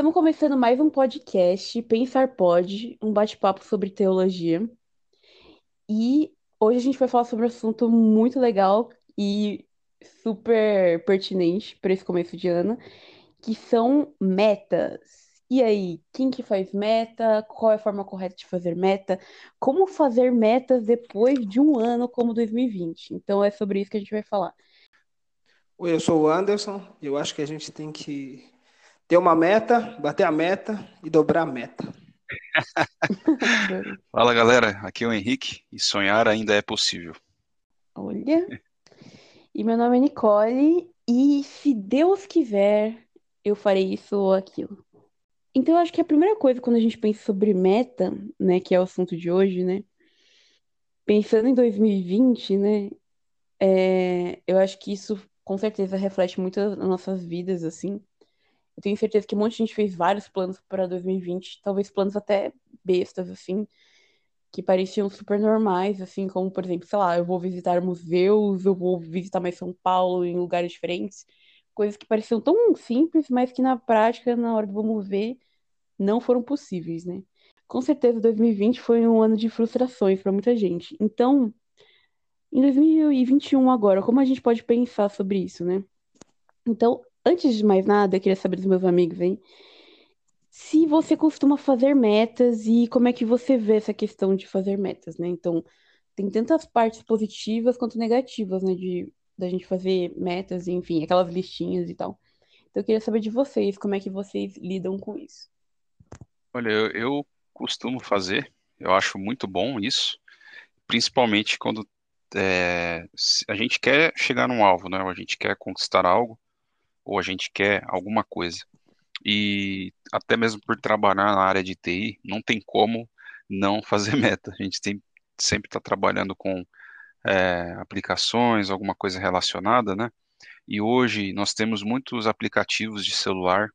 Estamos começando mais um podcast, Pensar Pode, um bate-papo sobre teologia. E hoje a gente vai falar sobre um assunto muito legal e super pertinente para esse começo de ano, que são metas. E aí, quem que faz meta? Qual é a forma correta de fazer meta? Como fazer metas depois de um ano como 2020? Então é sobre isso que a gente vai falar. Oi, eu sou o Anderson eu acho que a gente tem que ter uma meta, bater a meta e dobrar a meta. Fala galera, aqui é o Henrique e sonhar ainda é possível. Olha. E meu nome é Nicole e se Deus quiser, eu farei isso ou aquilo. Então eu acho que a primeira coisa quando a gente pensa sobre meta, né, que é o assunto de hoje, né, pensando em 2020, né, é, eu acho que isso com certeza reflete muito as nossas vidas, assim. Eu tenho certeza que um monte de gente fez vários planos para 2020, talvez planos até bestas, assim, que pareciam super normais, assim, como, por exemplo, sei lá, eu vou visitar museus, eu vou visitar mais São Paulo em lugares diferentes, coisas que pareciam tão simples, mas que na prática, na hora do vamos ver, não foram possíveis, né? Com certeza 2020 foi um ano de frustrações para muita gente. Então, em 2021 agora, como a gente pode pensar sobre isso, né? Então, antes de mais nada, eu queria saber dos meus amigos aí, se você costuma fazer metas e como é que você vê essa questão de fazer metas, né? Então, tem tantas partes positivas quanto negativas, né, de da gente fazer metas, enfim, aquelas listinhas e tal. Então, eu queria saber de vocês, como é que vocês lidam com isso. Olha, eu, eu costumo fazer, eu acho muito bom isso, principalmente quando é, a gente quer chegar num alvo, né? Ou a gente quer conquistar algo, ou a gente quer alguma coisa. E até mesmo por trabalhar na área de TI, não tem como não fazer meta. A gente tem, sempre está trabalhando com é, aplicações, alguma coisa relacionada, né? E hoje nós temos muitos aplicativos de celular,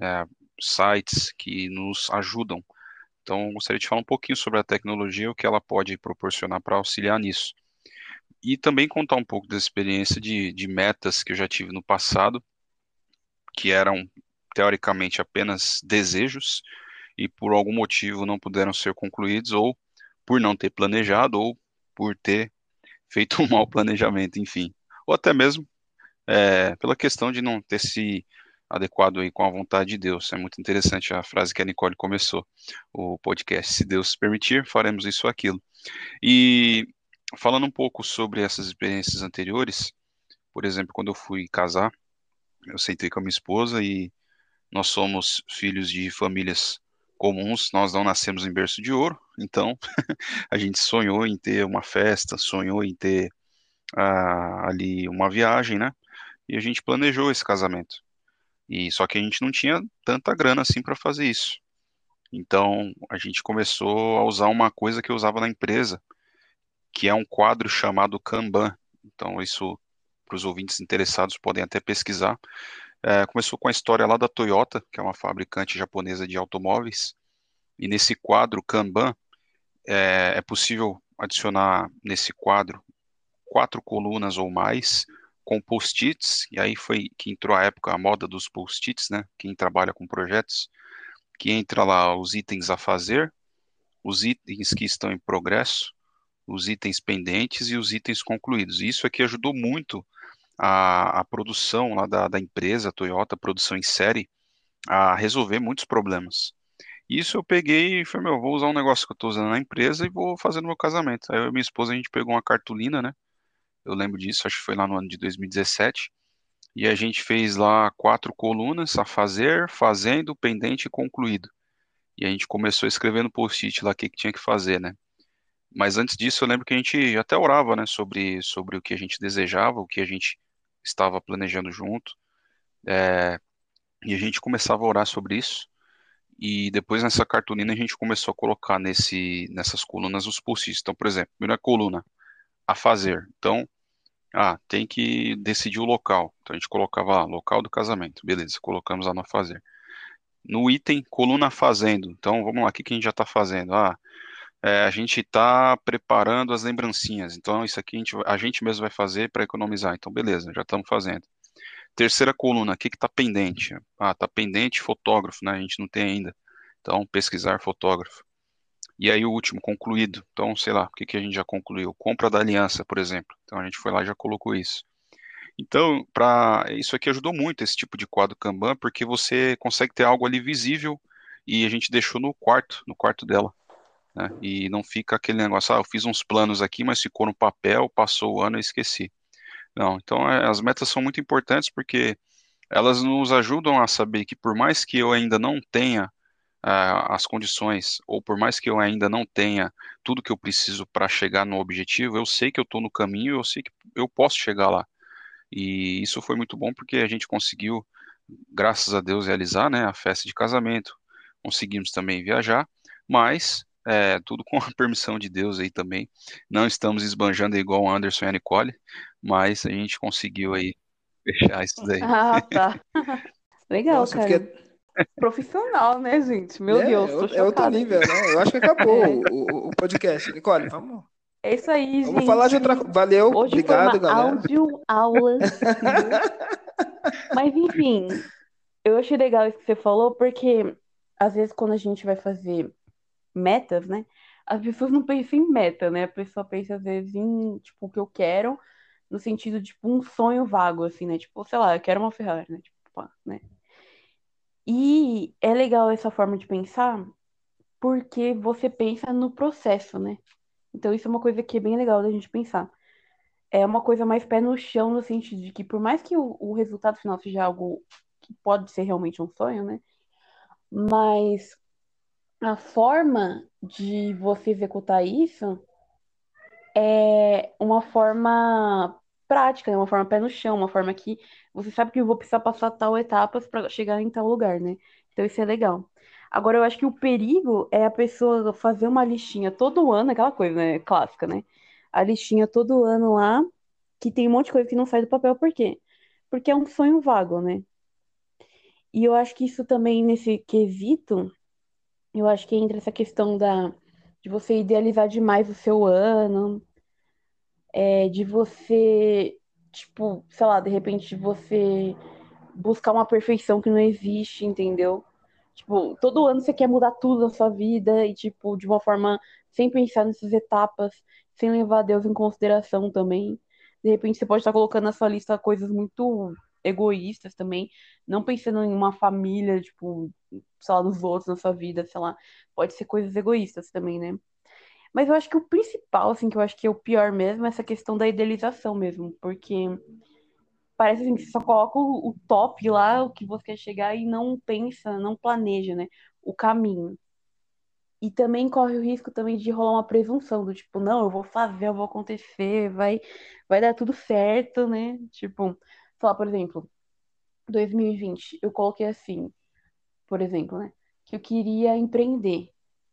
é, sites que nos ajudam. Então, gostaria de falar um pouquinho sobre a tecnologia, o que ela pode proporcionar para auxiliar nisso. E também contar um pouco da experiência de, de metas que eu já tive no passado que eram teoricamente apenas desejos e por algum motivo não puderam ser concluídos, ou por não ter planejado, ou por ter feito um mau planejamento, enfim. Ou até mesmo é, pela questão de não ter se adequado aí com a vontade de Deus. É muito interessante a frase que a Nicole começou o podcast. Se Deus permitir, faremos isso ou aquilo. E falando um pouco sobre essas experiências anteriores, por exemplo, quando eu fui casar, eu sentei com a minha esposa e nós somos filhos de famílias comuns, nós não nascemos em berço de ouro, então a gente sonhou em ter uma festa, sonhou em ter ah, ali uma viagem, né? E a gente planejou esse casamento. E só que a gente não tinha tanta grana assim para fazer isso. Então a gente começou a usar uma coisa que eu usava na empresa, que é um quadro chamado Kanban. Então isso para os ouvintes interessados podem até pesquisar. É, começou com a história lá da Toyota, que é uma fabricante japonesa de automóveis, e nesse quadro Kanban é, é possível adicionar nesse quadro quatro colunas ou mais com post-its, e aí foi que entrou a época, a moda dos post-its, né? Quem trabalha com projetos, que entra lá os itens a fazer, os itens que estão em progresso, os itens pendentes e os itens concluídos. Isso aqui ajudou muito a, a produção lá da, da empresa, a Toyota, a produção em série, a resolver muitos problemas. Isso eu peguei e falei, meu, vou usar um negócio que eu estou usando na empresa e vou fazer no meu casamento. Aí eu e minha esposa, a gente pegou uma cartolina, né? Eu lembro disso, acho que foi lá no ano de 2017. E a gente fez lá quatro colunas, a fazer, fazendo, pendente e concluído. E a gente começou no post-it lá o que, que tinha que fazer, né? Mas antes disso, eu lembro que a gente até orava, né, sobre, sobre o que a gente desejava, o que a gente estava planejando junto. É, e a gente começava a orar sobre isso. E depois nessa cartolina a gente começou a colocar nesse, nessas colunas os post Então, por exemplo, primeira coluna, a fazer. Então, ah, tem que decidir o local. Então a gente colocava lá, local do casamento. Beleza, colocamos lá no fazer. No item, coluna fazendo. Então, vamos lá, o que, que a gente já está fazendo? Ah, é, a gente está preparando as lembrancinhas. Então, isso aqui a gente, a gente mesmo vai fazer para economizar. Então, beleza, já estamos fazendo. Terceira coluna, o que está pendente? Ah, está pendente fotógrafo, né? A gente não tem ainda. Então, pesquisar fotógrafo. E aí o último, concluído. Então, sei lá, o que, que a gente já concluiu? Compra da aliança, por exemplo. Então a gente foi lá e já colocou isso. Então, para isso aqui ajudou muito esse tipo de quadro Kanban, porque você consegue ter algo ali visível e a gente deixou no quarto, no quarto dela. Né? E não fica aquele negócio, ah, eu fiz uns planos aqui, mas ficou no papel, passou o ano e esqueci. Não, então é, as metas são muito importantes porque elas nos ajudam a saber que por mais que eu ainda não tenha uh, as condições, ou por mais que eu ainda não tenha tudo que eu preciso para chegar no objetivo, eu sei que eu estou no caminho, eu sei que eu posso chegar lá. E isso foi muito bom porque a gente conseguiu, graças a Deus, realizar né, a festa de casamento, conseguimos também viajar, mas é, tudo com a permissão de Deus aí também. Não estamos esbanjando igual o Anderson e a Nicole, mas a gente conseguiu aí fechar isso daí. Ah, tá. Legal, Nossa, cara. Fiquei... Profissional, né, gente? Meu é, Deus, tô chocada. É outro nível, né? Eu acho que acabou é. o, o, podcast. Nicole, vamos. É isso aí, vamos gente. Vamos falar de outra coisa. Valeu, Hoje obrigado, foi uma galera. áudio aula. Mas, enfim, eu achei legal isso que você falou, porque às vezes quando a gente vai fazer metas, né? As pessoas não pensam em meta, né? A pessoa pensa às vezes em, tipo, o que eu quero, no sentido de, tipo, um sonho vago, assim, né? Tipo, sei lá, eu quero uma Ferrari, né? Tipo, pá, né? E é legal essa forma de pensar, porque você pensa no processo, né? Então isso é uma coisa que é bem legal da gente pensar. É uma coisa mais pé no chão, no sentido de que, por mais que o, o resultado final seja algo que pode ser realmente um sonho, né? Mas a forma de você executar isso é uma forma prática, né? uma forma pé no chão, uma forma que você sabe que eu vou precisar passar tal etapas para chegar em tal lugar, né? Então isso é legal. Agora eu acho que o perigo é a pessoa fazer uma listinha todo ano, aquela coisa, né? Clássica, né? A listinha todo ano lá, que tem um monte de coisa que não sai do papel, por quê? Porque é um sonho vago, né? E eu acho que isso também, nesse quesito, eu acho que entra essa questão da, de você idealizar demais o seu ano, é, de você, tipo, sei lá, de repente você buscar uma perfeição que não existe, entendeu? Tipo, todo ano você quer mudar tudo na sua vida e, tipo, de uma forma sem pensar nessas etapas, sem levar Deus em consideração também. De repente você pode estar colocando na sua lista coisas muito egoístas também, não pensando em uma família, tipo, sei lá, nos outros na sua vida, sei lá. Pode ser coisas egoístas também, né? Mas eu acho que o principal, assim, que eu acho que é o pior mesmo, é essa questão da idealização mesmo, porque parece assim, que você só coloca o, o top lá, o que você quer chegar e não pensa, não planeja, né, o caminho. E também corre o risco também de rolar uma presunção do tipo, não, eu vou fazer, eu vou acontecer, vai, vai dar tudo certo, né? Tipo, sei lá, por exemplo, 2020, eu coloquei assim, por exemplo, né? Que eu queria empreender,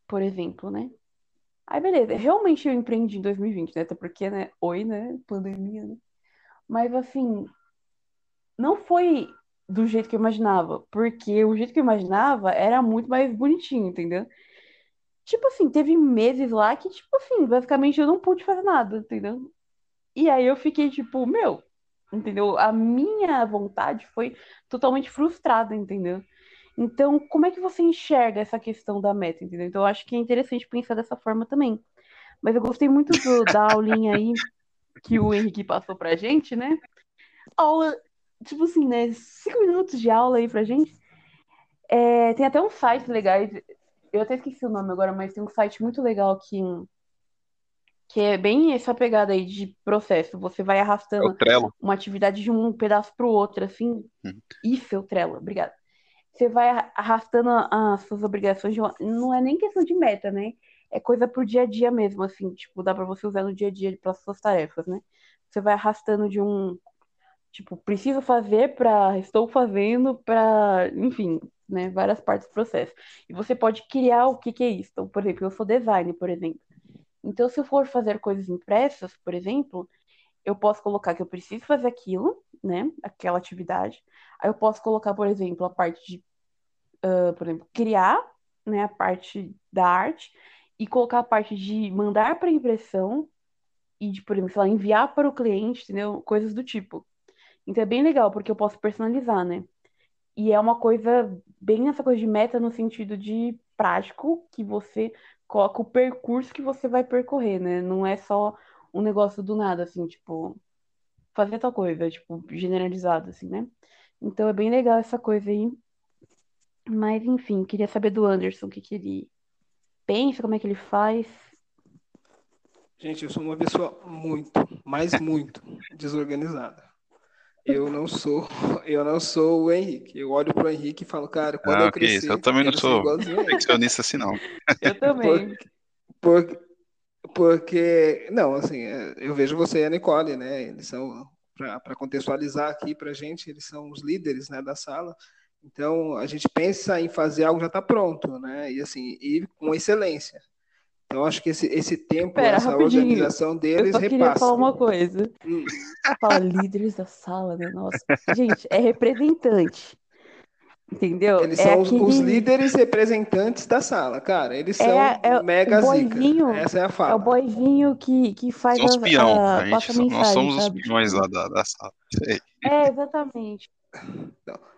por exemplo, né? Aí, beleza, realmente eu empreendi em 2020, né? Até porque, né? Oi, né? Pandemia, né? Mas, assim, não foi do jeito que eu imaginava, porque o jeito que eu imaginava era muito mais bonitinho, entendeu? Tipo assim, teve meses lá que, tipo assim, basicamente eu não pude fazer nada, entendeu? E aí eu fiquei tipo, meu, entendeu? A minha vontade foi totalmente frustrada, entendeu? Então, como é que você enxerga essa questão da meta, entendeu? Então, eu acho que é interessante pensar dessa forma também. Mas eu gostei muito do, da aulinha aí que o Henrique passou pra gente, né? Aula, tipo assim, né? Cinco minutos de aula aí pra gente. É, tem até um site legais, eu até esqueci o nome agora, mas tem um site muito legal que que é bem essa pegada aí de processo. Você vai arrastando é uma atividade de um pedaço para o outro, assim. Uhum. Isso é o Trello, obrigada. Você vai arrastando as suas obrigações, uma... não é nem questão de meta, né? É coisa pro dia a dia mesmo, assim, tipo, dá para você usar no dia a dia para suas tarefas, né? Você vai arrastando de um, tipo, preciso fazer para estou fazendo para, enfim, né, várias partes do processo. E você pode criar o que que é isso. Então, por exemplo, eu sou designer, por exemplo. Então, se eu for fazer coisas impressas, por exemplo, eu posso colocar que eu preciso fazer aquilo, né? Aquela atividade. Aí eu posso colocar, por exemplo, a parte de, uh, por exemplo, criar, né? A parte da arte e colocar a parte de mandar para impressão e de, por exemplo, lá, enviar para o cliente, entendeu? Coisas do tipo. Então é bem legal, porque eu posso personalizar, né? E é uma coisa, bem essa coisa de meta no sentido de prático, que você coloca o percurso que você vai percorrer, né? Não é só um negócio do nada, assim, tipo, fazer tal coisa, tipo, generalizado, assim, né? Então é bem legal essa coisa aí. Mas, enfim, queria saber do Anderson o que, que ele pensa, como é que ele faz. Gente, eu sou uma pessoa muito, mas muito desorganizada. Eu não sou, eu não sou o Henrique. Eu olho pro Henrique e falo, cara, quando Ah, eu ok. crescer, Eu também não ser sou igualzinho a ele. perfeccionista assim, não. Eu também. Por- porque, não, assim, é, eu vejo você e a Nicole, né? Eles são, para contextualizar aqui para gente, eles são os líderes, né, da sala. Então, a gente pensa em fazer algo já está pronto, né? E assim, e com excelência. Então, acho que esse, esse tempo, Pera, essa rapidinho. organização Eu deles só queria repassa. falar uma coisa. Hum. Fala líderes da sala, né? Nossa. Gente, é representante. Entendeu? Eles É são os, os aquele- líderes representantes da sala, cara. Eles É são é o- mega zica. Essa é a É o fala. boyzinho que, que faz Somos a, peão. a- A gente, passa a nós mensagem, somos os sabe? peões Tipo, lá da, da sala. É, exatamente.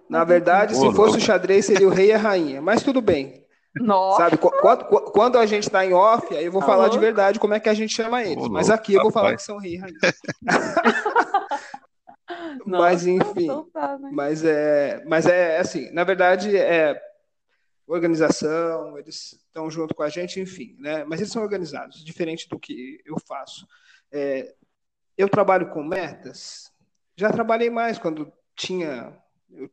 Na Mas, verdade, se fosse o xadrez, seria o rei e a rainha. Mas tudo bem. Nossa, Sabe, qu- quando, qu- quando a gente tá em off, aí eu vou Tá falar de louco. verdade como é que a gente chama eles. Ô, Mas louco, aqui eu vou falar rapaz. que são nossa, Mas enfim, então tá, né? mas é, mas é assim, na verdade é organização, eles estão junto com a gente, enfim, né? Mas eles são organizados, diferente do que eu faço. É, eu trabalho com metas. Já trabalhei mais quando tinha, eu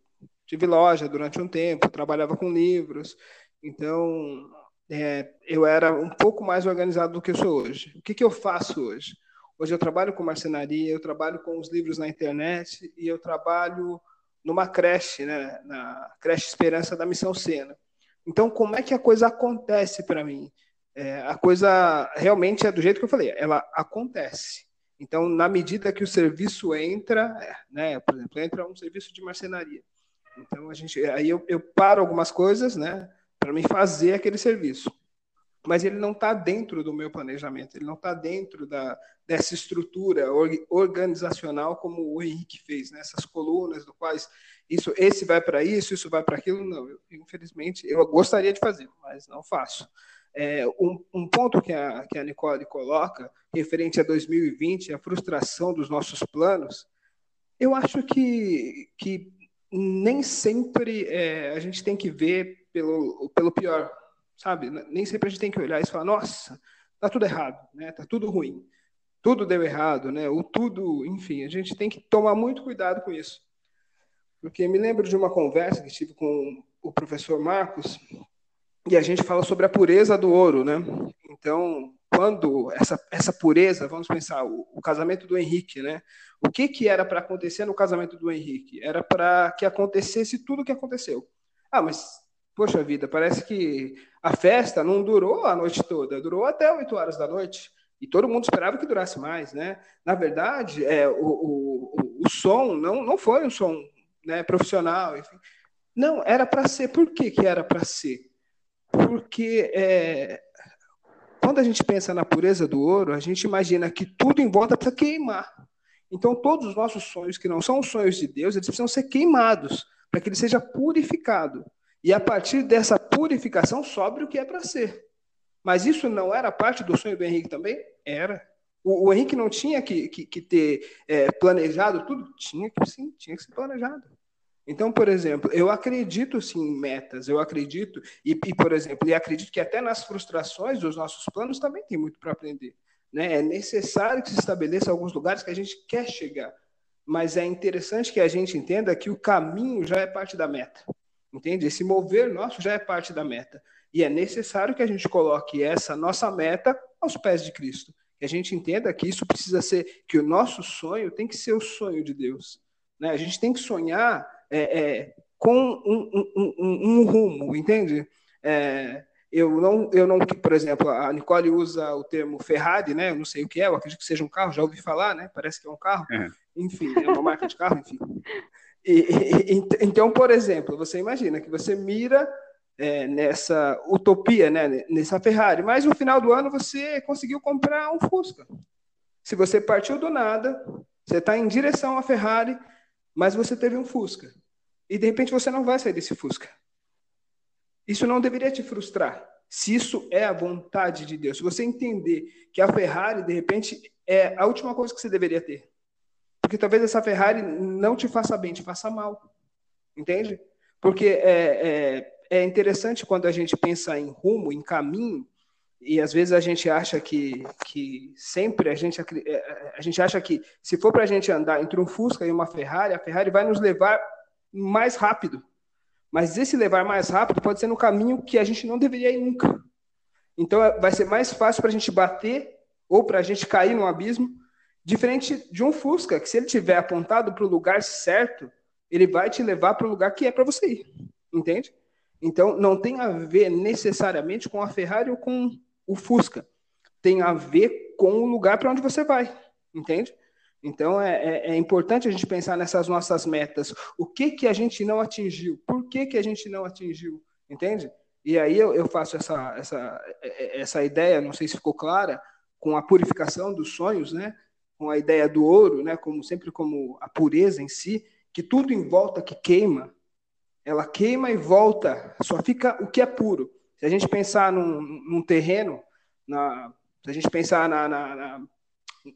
tive loja durante um tempo, trabalhava com livros, então é, eu era um pouco mais organizado do que eu sou hoje. O que, que eu faço hoje? Hoje eu trabalho com marcenaria, eu trabalho com os livros na internet e eu trabalho numa creche, né, na creche Esperança da Missão Sena. Então, como é que a coisa acontece para mim? É, a coisa realmente é do jeito que eu falei, ela acontece. Então, na medida que o serviço entra, é, né, por exemplo, entra um serviço de marcenaria. Então, a gente, aí eu, eu paro algumas coisas, né, para me fazer aquele serviço. Mas ele não está dentro do meu planejamento, ele não está dentro da, dessa estrutura or- organizacional como o Henrique fez, né? colunas do quais isso, esse vai para isso, isso vai para aquilo. Não, eu, infelizmente, eu gostaria de fazer, mas não faço. É, um, um ponto que a, que a Nicole coloca, referente a 2020, a frustração dos nossos planos, eu acho que, que nem sempre é, a gente tem que ver pelo, pelo pior, sabe? Nem sempre a gente tem que olhar e falar, nossa, tá tudo errado, né? Tá tudo ruim, tudo deu errado, né? Ou tudo, enfim, a gente tem que tomar muito cuidado com isso, porque me lembro de uma conversa que tive com o professor Marcos e a gente fala sobre a pureza do ouro, né? Então, quando essa, essa pureza, vamos pensar, o, o casamento do Henrique, né? O que, que era para acontecer no casamento do Henrique? Era para que acontecesse tudo o que aconteceu. Ah, mas, poxa vida, parece que a festa não durou a noite toda, durou até 8 horas da noite. E todo mundo esperava que durasse mais, né? Na verdade, é, o, o, o som não, não foi um som né, profissional, enfim. Não, era para ser. Por que, que era para ser? Porque é, quando a gente pensa na pureza do ouro, a gente imagina que tudo em volta precisa queimar. Então, todos os nossos sonhos, que não são os sonhos de Deus, eles precisam ser queimados, para que ele seja purificado. E a partir dessa purificação, sobre o que é para ser. Mas isso não era parte do sonho do Henrique também? Era. O, o Henrique não tinha que, que, que ter é, planejado tudo? Tinha que sim, tinha que ser planejado. Então, por exemplo, eu acredito sim em metas, eu acredito, e, e, por exemplo, e acredito que até nas frustrações dos nossos planos também tem muito para aprender. Né? É necessário que se estabeleça alguns lugares que a gente quer chegar, mas é interessante que a gente entenda que o caminho já é parte da meta, entende? Esse mover nosso já é parte da meta, e é necessário que a gente coloque essa nossa meta aos pés de Cristo, que a gente entenda que isso precisa ser, que o nosso sonho tem que ser o sonho de Deus. Né? A gente tem que sonhar é, é, com um, um, um, um, rumo, entende? É, eu não, eu não, por exemplo, a Nicole usa o termo Ferrari, né? Eu não sei o que é, eu acredito que seja um carro, já ouvi falar, né? Parece que é um carro. É. Enfim, é uma marca de carro, enfim. E, e, então, por exemplo, você imagina que você mira é, nessa utopia, né? Nessa Ferrari, mas no final do ano você conseguiu comprar um Fusca. Se você partiu do nada, você está em direção à Ferrari, mas você teve um Fusca. E de repente você não vai sair desse Fusca. Isso não deveria te frustrar. Se isso é a vontade de Deus, se você entender que a Ferrari, de repente, é a última coisa que você deveria ter. Porque talvez essa Ferrari não te faça bem, te faça mal. Entende? Porque é, é, é interessante quando a gente pensa em rumo, em caminho, e às vezes a gente acha que, que sempre a gente, é, a gente acha que se for para a gente andar entre um Fusca e uma Ferrari, a Ferrari vai nos levar mais rápido. Mas esse levar mais rápido pode ser no caminho que a gente não deveria ir nunca. Então é, vai ser mais fácil para a gente bater ou para a gente cair no abismo, diferente de um Fusca, que se ele tiver apontado para o lugar certo, ele vai te levar para o lugar que é para você ir. Entende? Então não tem a ver necessariamente com a Ferrari ou com o Fusca. Tem a ver com o lugar para onde você vai. Entende? Então é, é, é, importante a gente pensar nessas nossas metas. O que que a gente não atingiu? Por que, que a gente não atingiu? Entende? E aí eu, eu faço essa, essa, essa ideia, não sei se ficou clara, com a purificação dos sonhos, né? Com a ideia do ouro, né? como sempre como a pureza em si, que tudo em volta que queima, ela queima e volta, só fica o que é puro. Se a gente pensar num, num terreno, na, se a gente pensar na, na, na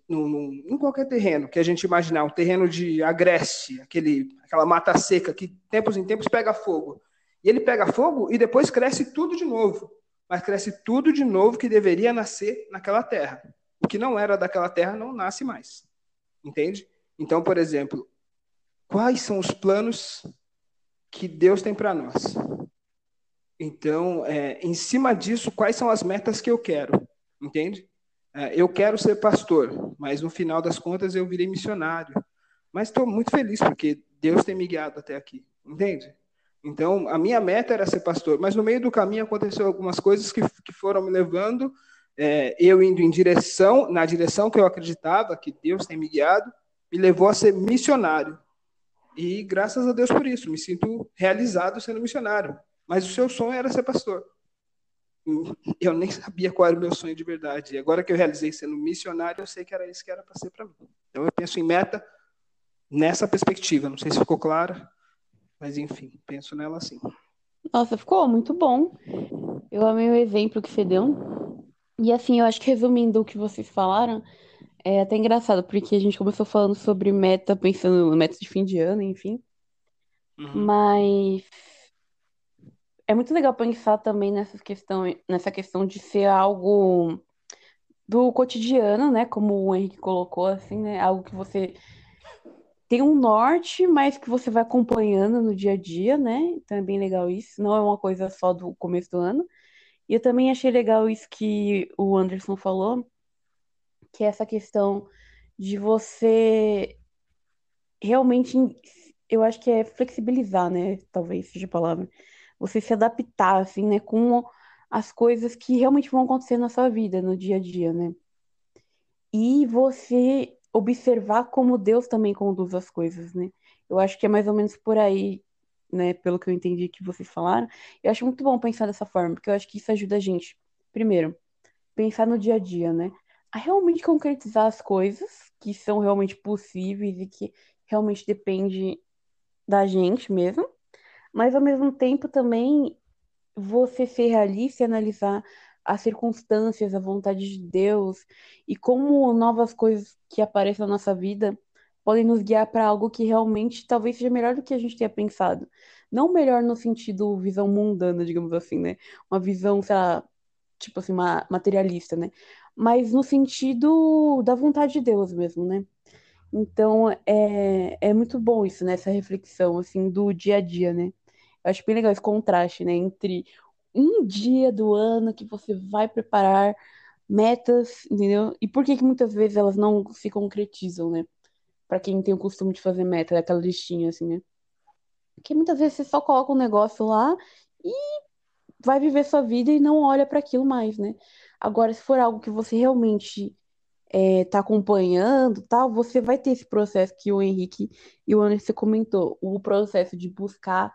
no, no, em qualquer terreno que a gente imaginar, um terreno de agreste, aquele, aquela mata seca que tempos em tempos pega fogo. E ele pega fogo e depois cresce tudo de novo. Mas cresce tudo de novo que deveria nascer naquela terra. Que não era daquela terra não nasce mais. Entende? Então, por exemplo, quais são os planos que Deus tem para nós? Então, é, em cima disso, quais são as metas que eu quero? Entende? É, eu quero ser pastor, mas no final das contas eu virei missionário. Mas estou muito feliz porque Deus tem me guiado até aqui, entende? Então, a minha meta era ser pastor, mas no meio do caminho aconteceu algumas coisas que, que foram me levando, é, eu indo em direção, na direção que eu acreditava, que Deus tem me guiado, me levou a ser missionário. E graças a Deus por isso, me sinto realizado sendo missionário. Mas o seu sonho era ser pastor eu nem sabia qual era o meu sonho de verdade. E agora que eu realizei sendo missionário, eu sei que era isso que era para ser para mim. Então eu penso em meta nessa perspectiva. Não sei se ficou claro, mas enfim, penso nela assim. Nossa, ficou muito bom. Eu amei o exemplo que você deu. E assim, eu acho que resumindo o que vocês falaram, é até engraçado, porque a gente começou falando sobre meta, pensando no meta de fim de ano, enfim. Uhum. Mas é muito legal pensar também nessa questão, nessa questão de ser algo do cotidiano, né? Como o Henrique colocou, assim, né? Algo que você tem um norte, mas que você vai acompanhando no dia a dia, né? Então é bem legal isso. Não é uma coisa só do começo do ano. E eu também achei legal isso que o Anderson falou, que é essa questão de você realmente, eu acho que é flexibilizar, né? Talvez seja a palavra você se adaptar, assim, né, com as coisas que realmente vão acontecer na sua vida, no dia a dia, né? E você observar como Deus também conduz as coisas, né? Eu acho que é mais ou menos por aí, né, pelo que eu entendi que vocês falaram. Eu acho muito bom pensar dessa forma, porque eu acho que isso ajuda a gente, primeiro, pensar no dia a dia, né? A realmente concretizar as coisas que são realmente possíveis e que realmente depende da gente mesmo mas ao mesmo tempo também você ser realista e analisar as circunstâncias, a vontade de Deus e como novas coisas que aparecem na nossa vida podem nos guiar para algo que realmente talvez seja melhor do que a gente tenha pensado. Não melhor no sentido visão mundana, digamos assim, né? Uma visão, sei lá, tipo assim, uma materialista, né? Mas no sentido da vontade de Deus mesmo, né? Então, é, é muito bom isso, né? Essa reflexão, assim, do dia a dia, né? Eu acho bem legal esse contraste, né? Entre um dia do ano que você vai preparar metas, entendeu? E por que que muitas vezes elas não se concretizam, né? Para quem tem o costume de fazer meta, aquela listinha assim, né? Porque muitas vezes você só coloca um negócio lá e vai viver sua vida e não olha para aquilo mais, né? Agora, se for algo que você realmente é, tá acompanhando, tal, você vai ter esse processo que o Henrique e o Anderson comentou, o processo de buscar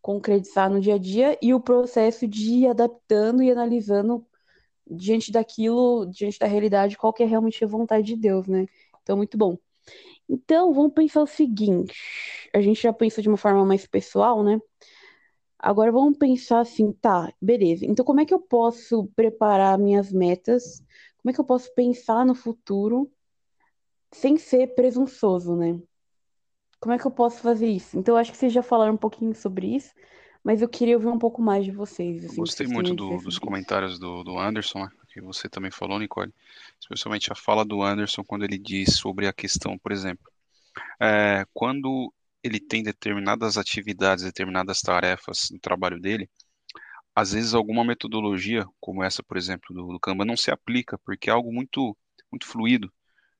concretizar no dia a dia e o processo de ir adaptando e analisando diante daquilo, diante da realidade, qual que é realmente a vontade de Deus, né? Então, muito bom. Então, vamos pensar o seguinte: a gente já pensou de uma forma mais pessoal, né? Agora vamos pensar assim, tá, beleza. Então, como é que eu posso preparar minhas metas? Como é que eu posso pensar no futuro sem ser presunçoso, né? Como é que eu posso fazer isso? Então, eu acho que vocês já falaram um pouquinho sobre isso, mas eu queria ouvir um pouco mais de vocês, assim, Gostei muito do, dos comentários do, do Anderson, né, que você também falou, Nicole, especialmente a fala do Anderson quando ele diz sobre a questão, por exemplo, é, quando ele tem determinadas atividades, determinadas tarefas no trabalho dele, às vezes alguma metodologia, como essa, por exemplo, do, do Kanban, não se aplica, porque é algo muito, muito fluido,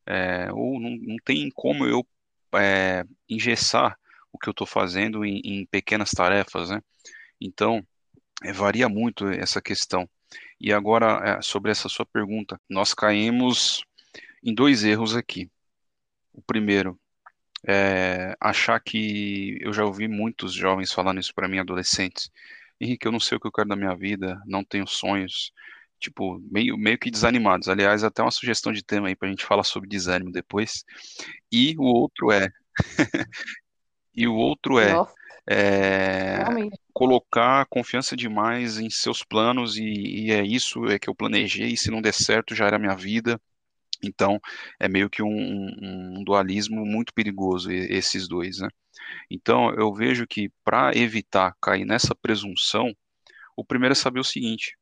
é, ou não, não tem como eu é, engessar o que eu estou fazendo em, em, pequenas tarefas, né? Então, é, varia muito essa questão. E agora, é, sobre essa sua pergunta, nós caímos em dois erros aqui. O primeiro, é achar que eu já ouvi muitos jovens falando isso para mim, adolescentes. Henrique, eu não sei o que eu quero da minha vida, não tenho sonhos, tipo, meio, meio que desanimados. Aliás, até uma sugestão de tema aí para a gente falar sobre desânimo depois. E o outro é. e o outro é, é colocar confiança demais em seus planos e, e, é isso é que eu planejei, e se não der certo já era minha vida. Então, é meio que um, um dualismo muito perigoso, esses dois, né? Então, eu vejo que para evitar cair nessa presunção, o primeiro é saber o seguinte: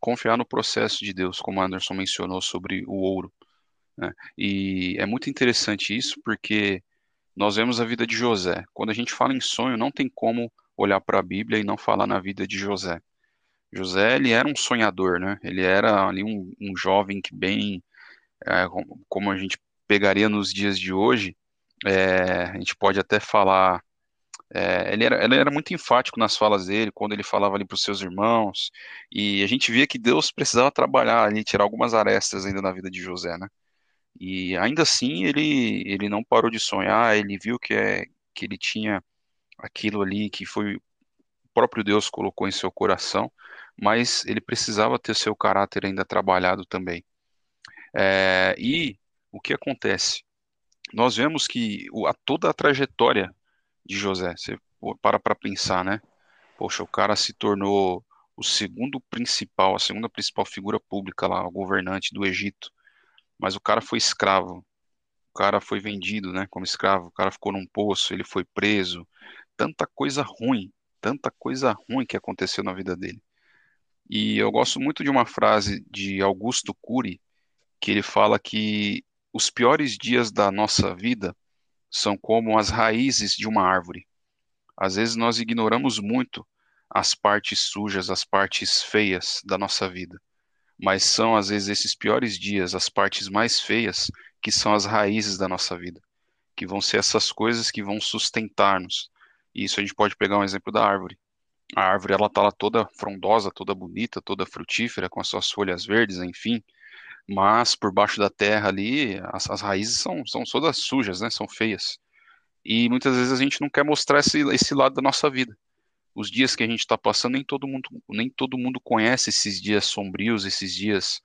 confiar no processo de Deus, como Anderson mencionou sobre o ouro. Né? E é muito interessante isso, porque nós vemos a vida de José. Quando a gente fala em sonho, não tem como olhar para a Bíblia e não falar na vida de José. José, ele era um sonhador, né? Ele era ali um, um jovem que bem, é, como a gente pegaria nos dias de hoje, é, a gente pode até falar é, ele, era, ele era muito enfático nas falas dele, quando ele falava ali para os seus irmãos, e a gente via que Deus precisava trabalhar ali, tirar algumas arestas ainda na vida de José, né? E ainda assim ele, ele não parou de sonhar, ele viu que, é, que ele tinha aquilo ali que foi o próprio Deus colocou em seu coração, mas ele precisava ter seu caráter ainda trabalhado também. É, e o que acontece? Nós vemos que a, toda a trajetória de José. Você para para pensar, né? Poxa, o cara se tornou o segundo principal, a segunda principal figura pública lá, o governante do Egito. Mas o cara foi escravo. O cara foi vendido, né, como escravo. O cara ficou num poço, ele foi preso. Tanta coisa ruim, tanta coisa ruim que aconteceu na vida dele. E eu gosto muito de uma frase de Augusto Cury, que ele fala que os piores dias da nossa vida são como as raízes de uma árvore. Às vezes nós ignoramos muito as partes sujas, as partes feias da nossa vida, mas são às vezes esses piores dias, as partes mais feias, que são as raízes da nossa vida, que vão ser essas coisas que vão sustentar-nos. E isso a gente pode pegar um exemplo da árvore. A árvore ela tá lá toda frondosa, toda bonita, toda frutífera, com as suas folhas verdes, enfim, mas por baixo da terra ali, as, as raízes são, são todas sujas, né? São feias. E muitas vezes a gente não quer mostrar esse, esse lado da nossa vida. Os dias que a gente está passando, nem todo mundo, nem todo mundo conhece esses dias sombrios, esses dias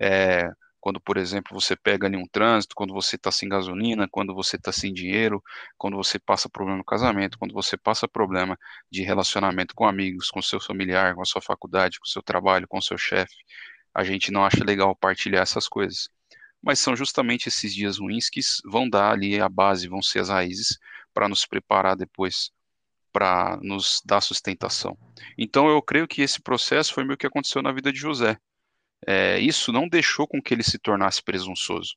é, quando, por exemplo, você pega ali um trânsito, quando você está sem gasolina, quando você está sem dinheiro, quando você passa problema no casamento, quando você passa problema de relacionamento com amigos, com seu familiar, com a sua faculdade, com seu trabalho, com seu chefe, a gente não acha legal partilhar essas coisas. Mas são justamente esses dias ruins que vão dar ali a base, vão ser as raízes para nos preparar depois para nos dar sustentação. Então eu creio que esse processo foi meio que aconteceu na vida de José. É, isso não deixou com que ele se tornasse presunçoso.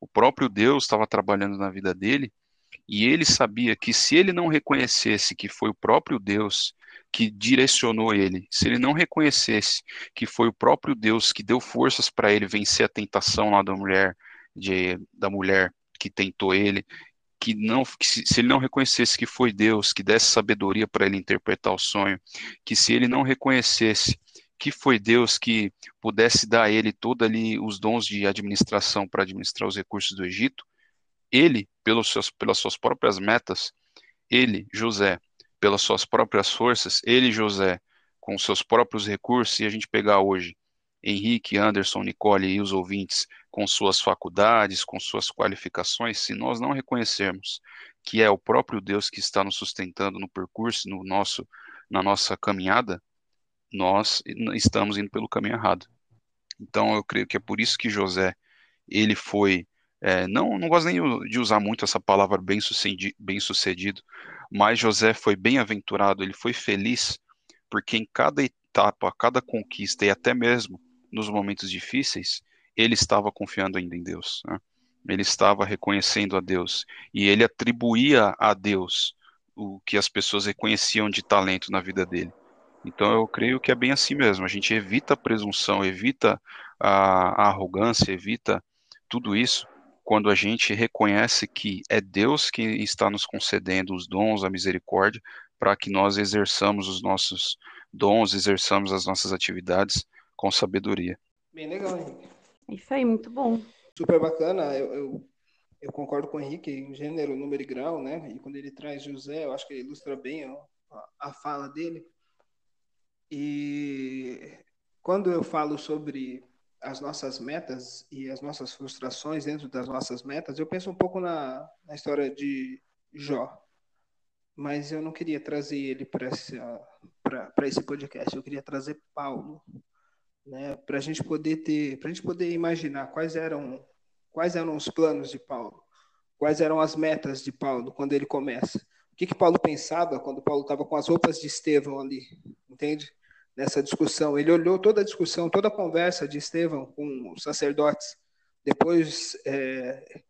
O próprio Deus estava trabalhando na vida dele e ele sabia que se ele não reconhecesse que foi o próprio Deus que direcionou ele, se ele não reconhecesse que foi o próprio Deus que deu forças para ele vencer a tentação lá da mulher, de, da mulher que tentou ele, que não, que se, ele não reconhecesse que foi Deus que desse sabedoria para ele interpretar o sonho, que se ele não reconhecesse que foi Deus que pudesse dar a ele todos ali os dons de administração para administrar os recursos do Egito, ele, pelos seus, pelas suas próprias metas, ele, José, pelas suas próprias forças, ele, José, com seus próprios recursos, e a gente pegar hoje, Henrique, Anderson, Nicole e os ouvintes, com suas faculdades, com suas qualificações, se nós não reconhecermos que é o próprio Deus que está nos sustentando no percurso, no nosso, na nossa caminhada, nós estamos indo pelo caminho errado. Então, eu creio que é por isso que José, ele foi, é, não, não gosto nem de usar muito essa palavra bem sucedido, bem sucedido, mas José foi bem-aventurado, ele foi feliz, porque em cada etapa, cada conquista e até mesmo nos momentos difíceis, ele estava confiando ainda em Deus. Né? Ele estava reconhecendo a Deus e ele atribuía a Deus o que as pessoas reconheciam de talento na vida dele. Então eu creio que é bem assim mesmo. A gente evita a presunção, evita a, a arrogância, evita tudo isso quando a gente reconhece que é Deus que está nos concedendo os dons, a misericórdia, para que nós exerçamos os nossos dons, exerçamos as nossas atividades com sabedoria. Bem legal, Henrique. É isso aí, muito bom. Super bacana. Eu, eu, eu, concordo com o Henrique em gênero, número e grau, né? E quando ele traz José, eu acho que ele ilustra bem ó, a fala dele. E quando eu falo sobre as nossas metas e as nossas frustrações dentro das nossas metas, eu penso um pouco na, na história de Jó. Mas eu não queria trazer ele para esse podcast, eu queria trazer Paulo, né, para a gente poder ter, para a gente poder imaginar quais eram, quais eram os planos de Paulo, quais eram as metas de Paulo quando ele começa. O que, que Paulo pensava quando Paulo estava com as roupas de Estevão ali, entende? nessa discussão. Ele olhou toda a discussão, toda a conversa de Estevão com os sacerdotes. Depois, é,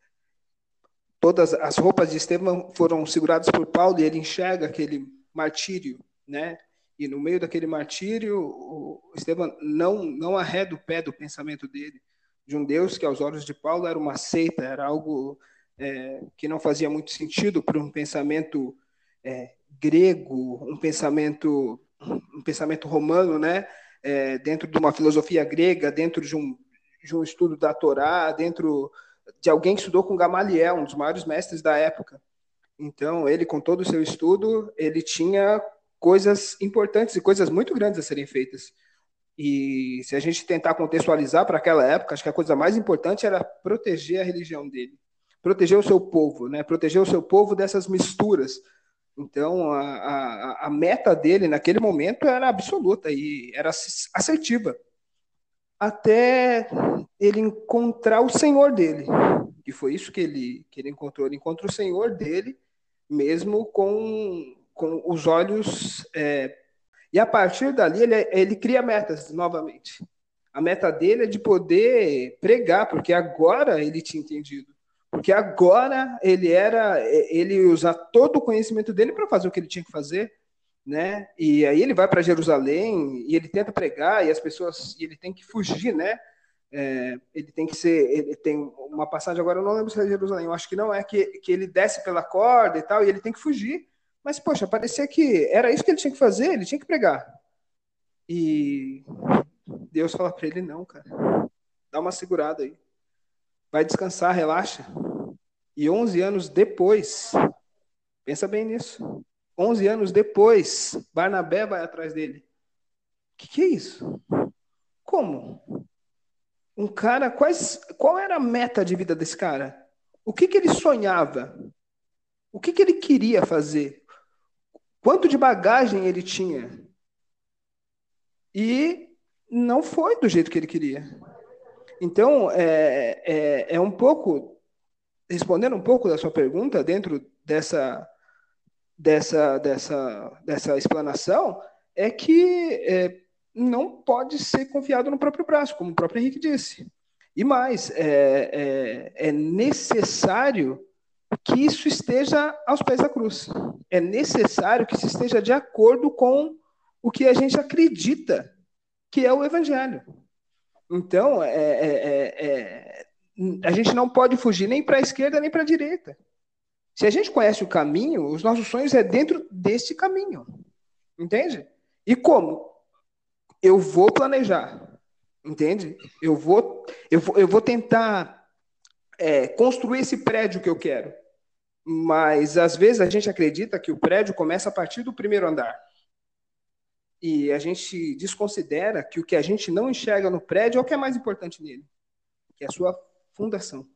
todas as roupas de Estevão foram seguradas por Paulo e ele enxerga aquele martírio, né? E no meio daquele martírio, o Estevão não não arreda o pé do pensamento dele de um Deus que aos olhos de Paulo era uma seita, era algo é, que não fazia muito sentido para um pensamento é, grego, um pensamento um pensamento romano, né? É, dentro de uma filosofia grega, dentro de um, de um estudo da Torá, dentro de alguém que estudou com Gamaliel, um dos maiores mestres da época. Então, ele, com todo o seu estudo, ele tinha coisas importantes e coisas muito grandes a serem feitas. E se a gente tentar contextualizar para aquela época, acho que a coisa mais importante era proteger a religião dele, proteger o seu povo, né? proteger o seu povo dessas misturas, então, a, a, a, meta dele naquele momento era absoluta e era assertiva. Até ele encontrar o Senhor dele. E foi isso que ele, que ele encontrou. Ele encontra o Senhor dele, mesmo com, com os olhos. É... e a partir dali, ele, ele cria metas novamente. A meta dele é de poder pregar, porque agora ele tinha entendido porque agora ele era, ele usa todo o conhecimento dele para fazer o que ele tinha que fazer, né? E aí ele vai para Jerusalém e ele tenta pregar e as pessoas, e ele tem que fugir, né? É, ele tem que ser, ele tem uma passagem agora, eu não lembro se é Jerusalém, eu acho que não é que, que ele desce pela corda e tal e ele tem que fugir. Mas poxa, parecia que era isso que ele tinha que fazer, ele tinha que pregar. E Deus fala para ele não, cara. Dá uma segurada aí vai descansar, relaxa. E 11 anos depois, pensa bem nisso. 11 anos depois, Barnabé vai atrás dele. O que, que, é isso? Como? Um cara, quais, qual era a meta de vida desse cara? O que, que ele sonhava? O que, que ele queria fazer? Quanto de bagagem ele tinha? E não foi do jeito que ele queria. Então, é, é, é um pouco, respondendo um pouco da sua pergunta, dentro dessa, dessa, dessa, dessa explanação, é que é, não pode ser confiado no próprio braço, como o próprio Henrique disse. E mais, é, é, é, necessário que isso esteja aos pés da cruz. É necessário que isso esteja de acordo com o que a gente acredita que é o Evangelho. Então, é, é, é, é, a gente não pode fugir nem para a esquerda nem para a direita. Se a gente conhece o caminho, os nossos sonhos é dentro desse caminho. Entende? E como? Eu vou planejar. Entende? Eu vou, eu vou, eu vou tentar é, construir esse prédio que eu quero. Mas às vezes a gente acredita que o prédio começa a partir do primeiro andar. e a gente desconsidera que o que a gente não enxerga no prédio é o que é mais importante nele, que é a sua fundação.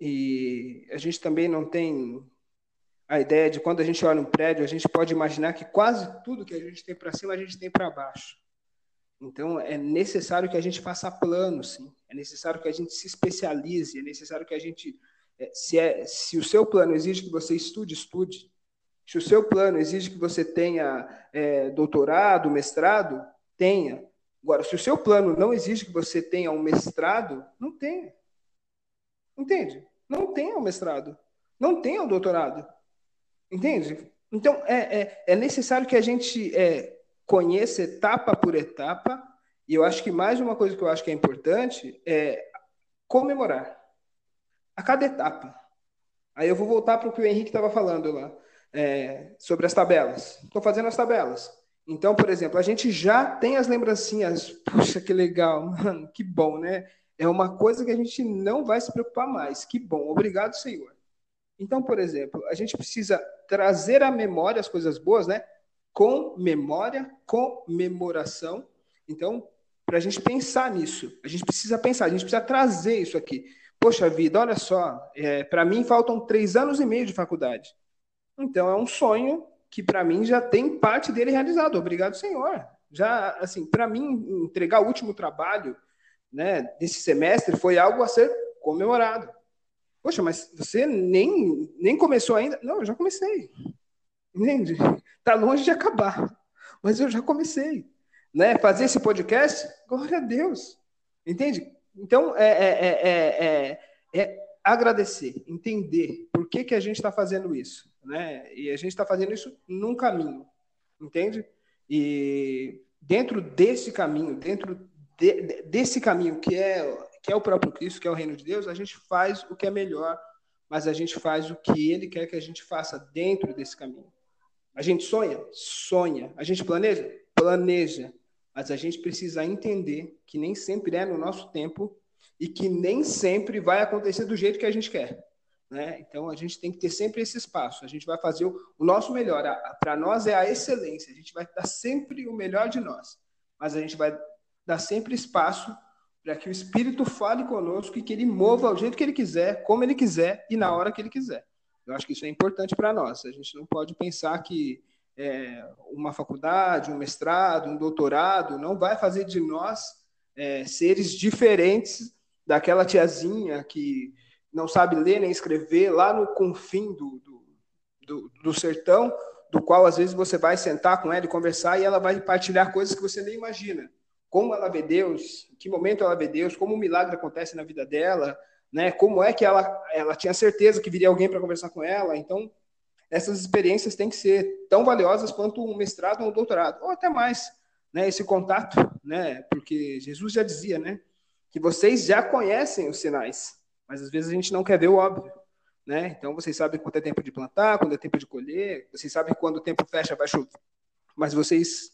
E a gente também não tem a ideia de quando a gente olha um prédio, a gente pode imaginar que quase tudo que a gente tem para cima, a gente tem para baixo. Então, é necessário que a gente faça plano, sim. É necessário que a gente se especialize, é necessário que a gente. É, se, é, se o seu plano exige que você estude, estude. Se o seu plano exige que você tenha é, doutorado, mestrado, tenha. Agora, se o seu plano não exige que você tenha um mestrado, não tenha. Entende? Não tenha um mestrado. Não tenha um doutorado. Entende? Então, é, é, é necessário que a gente é, conheça etapa por etapa, e eu acho que mais uma coisa que eu acho que é importante é comemorar a cada etapa. Aí eu vou voltar para o que o Henrique estava falando lá é, sobre as tabelas. Estou fazendo as tabelas. Então, por exemplo, a gente já tem as lembrancinhas. Puxa, que legal, mano, que bom, né? É uma coisa que a gente não vai se preocupar mais. Que bom, obrigado, Senhor. Então, por exemplo, a gente precisa trazer à memória as coisas boas, né? Com memória, comemoração. Então, para a gente pensar nisso, a gente precisa pensar, a gente precisa trazer isso aqui. Poxa vida, olha só, é, para mim faltam três anos e meio de faculdade. Então é um sonho que para mim já tem parte dele realizado. Obrigado, Senhor. Já assim, para mim entregar o último trabalho, né, desse semestre foi algo a ser comemorado. Poxa, mas você nem nem começou ainda? Não, eu já comecei. Entende? Tá longe de acabar, mas eu já comecei, né? Fazer esse podcast, glória a Deus. Entende? Então é, é, é, é, é agradecer, entender por que, que a gente está fazendo isso, né? E a gente está fazendo isso num caminho, entende? E dentro desse caminho, dentro de, desse caminho que é que é o próprio Cristo, que é o reino de Deus, a gente faz o que é melhor, mas a gente faz o que Ele quer que a gente faça dentro desse caminho. A gente sonha, sonha. A gente planeja, planeja. Mas a gente precisa entender que nem sempre é no nosso tempo e que nem sempre vai acontecer do jeito que a gente quer. Né? Então a gente tem que ter sempre esse espaço. A gente vai fazer o, o nosso melhor. Para nós é a excelência. A gente vai dar sempre o melhor de nós. Mas a gente vai dar sempre espaço para que o Espírito fale conosco e que ele mova ao jeito que ele quiser, como ele quiser e na hora que ele quiser. Eu acho que isso é importante para nós. A gente não pode pensar que é, uma faculdade, um mestrado, um doutorado não vai fazer de nós é, seres diferentes daquela tiazinha que não sabe ler nem escrever lá no confim do, do, do, do sertão, do qual às vezes você vai sentar com ela e conversar e ela vai partilhar coisas que você nem imagina. Como ela vê Deus, que momento ela vê Deus, como o milagre acontece na vida dela, né? Como é que ela, ela tinha certeza que viria alguém para conversar com ela. Então, essas experiências têm que ser tão valiosas quanto um mestrado ou um doutorado, ou até mais, né? Esse contato, né? Porque Jesus já dizia, né? que vocês já conhecem os sinais, mas às vezes a gente não quer ver o óbvio. Né? Então vocês sabem quando é tempo de plantar, quando é tempo de colher, vocês sabem quando o tempo fecha, vai chover. Mas vocês,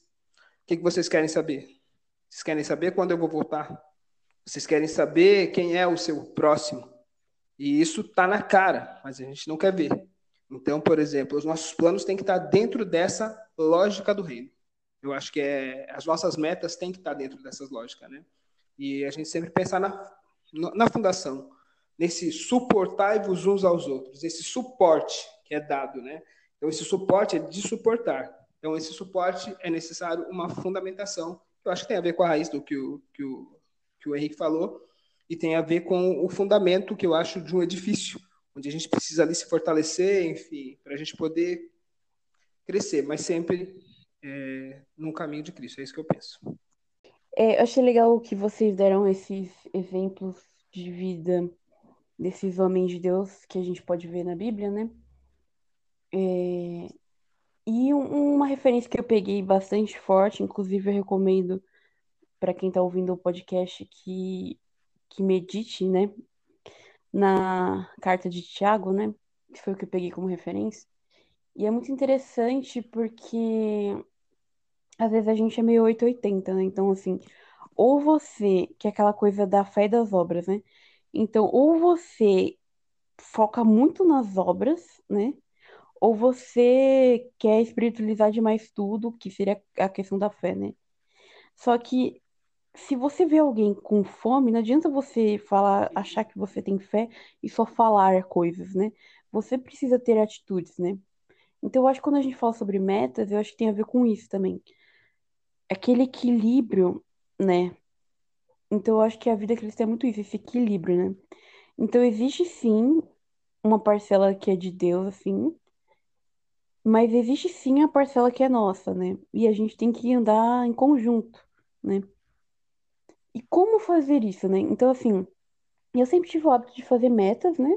o que, que vocês querem saber? Vocês querem saber quando eu vou voltar? Vocês querem saber quem é o seu próximo? E isso está na cara, mas a gente não quer ver. Então, por exemplo, os nossos planos têm que estar dentro dessa lógica do reino. Eu acho que é, as nossas metas têm que estar dentro dessas lógicas, né? E a gente sempre pensar na, na fundação, nesse suportar-vos uns aos outros, esse suporte que é dado, né? Então, esse suporte é de suportar. Então, esse suporte é necessário uma fundamentação, que eu acho que tem a ver com a raiz do que o, que o, que o Henrique falou, e tem a ver com o fundamento que eu acho de um edifício, onde a gente precisa ali se fortalecer, enfim, para a gente poder crescer, mas sempre é, num caminho de Cristo. É isso que eu penso. É, eu achei legal que vocês deram esses exemplos de vida desses homens de Deus que a gente pode ver na Bíblia, né? É, e um, uma referência que eu peguei bastante forte, inclusive eu recomendo para quem está ouvindo o podcast que, que medite, né? Na carta de Tiago, né? Que foi o que eu peguei como referência. E é muito interessante porque às vezes a gente é meio 880, né? Então, assim, ou você, que é aquela coisa da fé e das obras, né? Então, ou você foca muito nas obras, né? ou você quer espiritualizar demais tudo, que seria a questão da fé, né? Só que se você vê alguém com fome, não adianta você falar, achar que você tem fé e só falar coisas, né? Você precisa ter atitudes, né? Então eu acho que quando a gente fala sobre metas, eu acho que tem a ver com isso também. Aquele equilíbrio, né? Então eu acho que a vida cristã é muito isso, esse equilíbrio, né? Então existe sim uma parcela que é de Deus, assim, mas existe sim a parcela que é nossa, né? E a gente tem que andar em conjunto, né? E como fazer isso, né? Então, assim, eu sempre tive o hábito de fazer metas, né?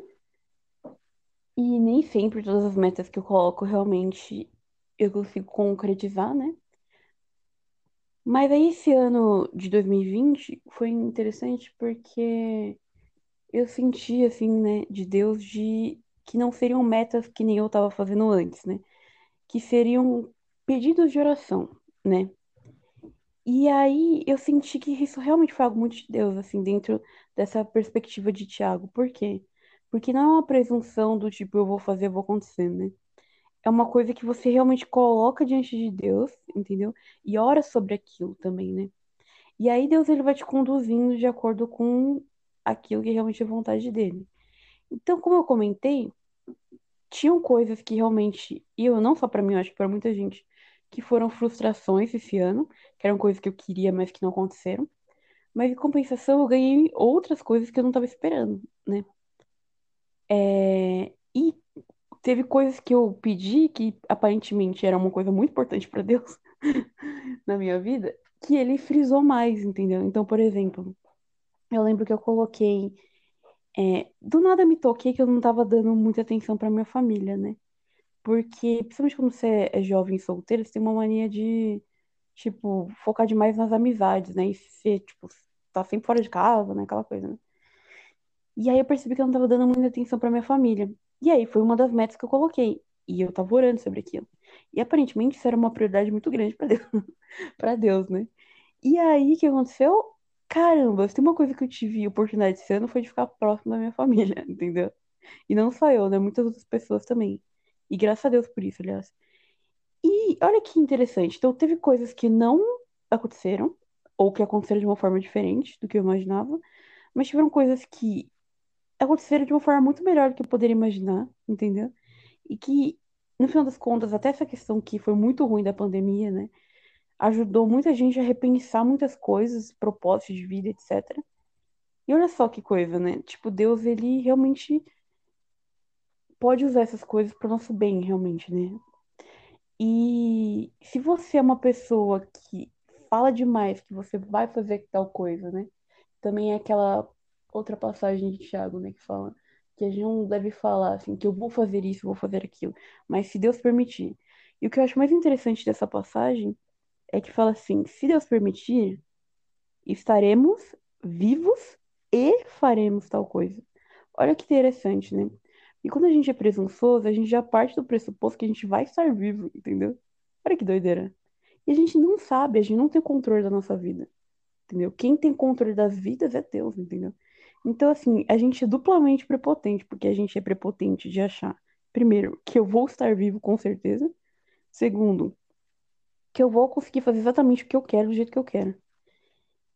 E nem sempre todas as metas que eu coloco realmente eu consigo concretizar, né? Mas aí esse ano de 2020 foi interessante porque eu senti, assim, né, de Deus, de que não seriam metas que nem eu tava fazendo antes, né? Que seriam pedidos de oração, né? E aí eu senti que isso realmente foi algo muito de Deus, assim, dentro dessa perspectiva de Tiago. Por quê? Porque não é uma presunção do tipo, eu vou fazer, eu vou acontecer, né? É uma coisa que você realmente coloca diante de Deus, entendeu? E ora sobre aquilo também, né? E aí Deus ele vai te conduzindo de acordo com aquilo que realmente é vontade dele. Então, como eu comentei, tinham coisas que realmente, eu não só para mim, eu acho que para muita gente, que foram frustrações esse ano, que eram coisas que eu queria, mas que não aconteceram. Mas em compensação, eu ganhei outras coisas que eu não estava esperando, né? É... E teve coisas que eu pedi que aparentemente era uma coisa muito importante para Deus na minha vida, que ele frisou mais, entendeu? Então, por exemplo, eu lembro que eu coloquei. É, do nada me toquei que eu não tava dando muita atenção pra minha família, né? Porque, principalmente quando você é jovem e solteiro, você tem uma mania de, tipo, focar demais nas amizades, né? E ser, tipo, tá sempre fora de casa, né? Aquela coisa, né? E aí eu percebi que eu não tava dando muita atenção pra minha família. E aí foi uma das metas que eu coloquei. E eu tava orando sobre aquilo. E aparentemente isso era uma prioridade muito grande pra Deus, para Deus, né? E aí o que aconteceu? Caramba, se tem uma coisa que eu tive oportunidade esse ano foi de ficar próximo da minha família, entendeu? E não só eu, né? Muitas outras pessoas também. E graças a Deus por isso, aliás. E olha que interessante. Então, teve coisas que não aconteceram, ou que aconteceram de uma forma diferente do que eu imaginava, mas tiveram coisas que aconteceram de uma forma muito melhor do que eu poderia imaginar, entendeu? E que, no final das contas, até essa questão que foi muito ruim da pandemia, né? ajudou muita gente a repensar muitas coisas, propósitos de vida, etc. E olha só que coisa, né? Tipo, Deus, ele realmente pode usar essas coisas para o nosso bem, realmente, né? E se você é uma pessoa que fala demais que você vai fazer tal coisa, né? Também é aquela outra passagem de Tiago, né, que fala que a gente não deve falar assim, que eu vou fazer isso, vou fazer aquilo, mas se Deus permitir. E o que eu acho mais interessante dessa passagem é que fala assim: se Deus permitir, estaremos vivos e faremos tal coisa. Olha que interessante, né? E quando a gente é presunçoso, a gente já parte do pressuposto que a gente vai estar vivo, entendeu? Olha que doideira. E a gente não sabe, a gente não tem controle da nossa vida, entendeu? Quem tem controle das vidas é Deus, entendeu? Então, assim, a gente é duplamente prepotente, porque a gente é prepotente de achar, primeiro, que eu vou estar vivo com certeza. Segundo, que eu vou conseguir fazer exatamente o que eu quero, do jeito que eu quero.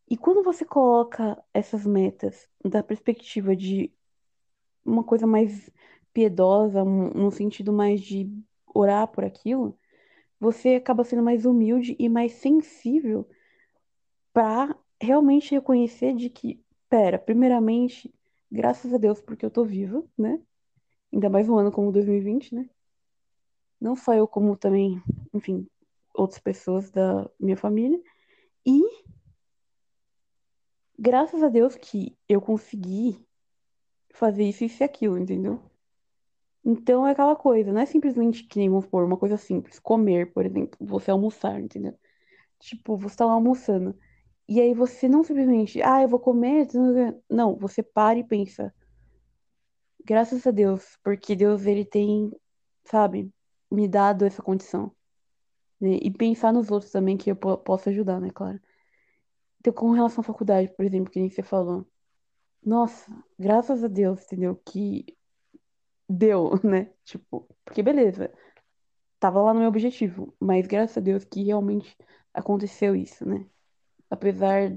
E quando você coloca essas metas da perspectiva de uma coisa mais piedosa, no sentido mais de orar por aquilo, você acaba sendo mais humilde e mais sensível para realmente reconhecer de que, pera, primeiramente, graças a Deus porque eu tô viva, né? Ainda mais um ano como 2020, né? Não só eu, como também, enfim, outras pessoas da minha família. E graças a Deus que eu consegui fazer isso, isso e aquilo, entendeu? Então é aquela coisa, não é simplesmente que nem, vamos supor, uma coisa simples, comer, por exemplo, você almoçar, entendeu? Tipo, você tá lá almoçando. E aí você não simplesmente, ah, eu vou comer. Não, você para e pensa. Graças a Deus, porque Deus, ele tem, sabe, me dado essa condição. Né? E pensar nos outros também que eu posso ajudar, né, claro. Então, com relação à faculdade, por exemplo, que nem você falou. Nossa, graças a Deus, entendeu? Que deu, né? Tipo, porque beleza, tava lá no meu objetivo, mas graças a Deus que realmente aconteceu isso, né? Apesar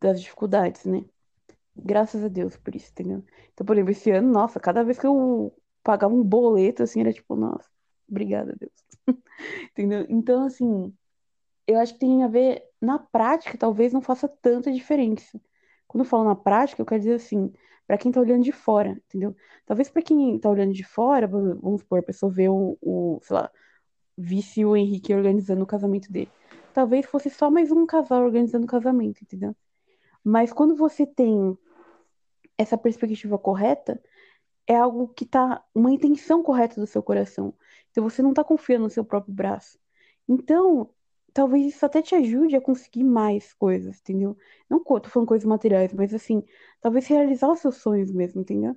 das dificuldades, né? Graças a Deus por isso, entendeu? Então, por exemplo, esse ano, nossa, cada vez que eu pagava um boleto, assim, era tipo, nossa, obrigada, Deus. entendeu? Então, assim, eu acho que tem a ver, na prática, talvez não faça tanta diferença. Quando eu falo na prática, eu quero dizer assim, para quem tá olhando de fora, entendeu? Talvez para quem tá olhando de fora, vamos supor, a pessoa vê o, o sei lá, visse o Henrique organizando o casamento dele. Talvez fosse só mais um casal organizando o casamento, entendeu? Mas quando você tem essa perspectiva correta, é algo que tá uma intenção correta do seu coração. Então você não tá confiando no seu próprio braço. Então, talvez isso até te ajude a conseguir mais coisas, entendeu? Não tô falando coisas materiais, mas assim, talvez realizar os seus sonhos mesmo, entendeu?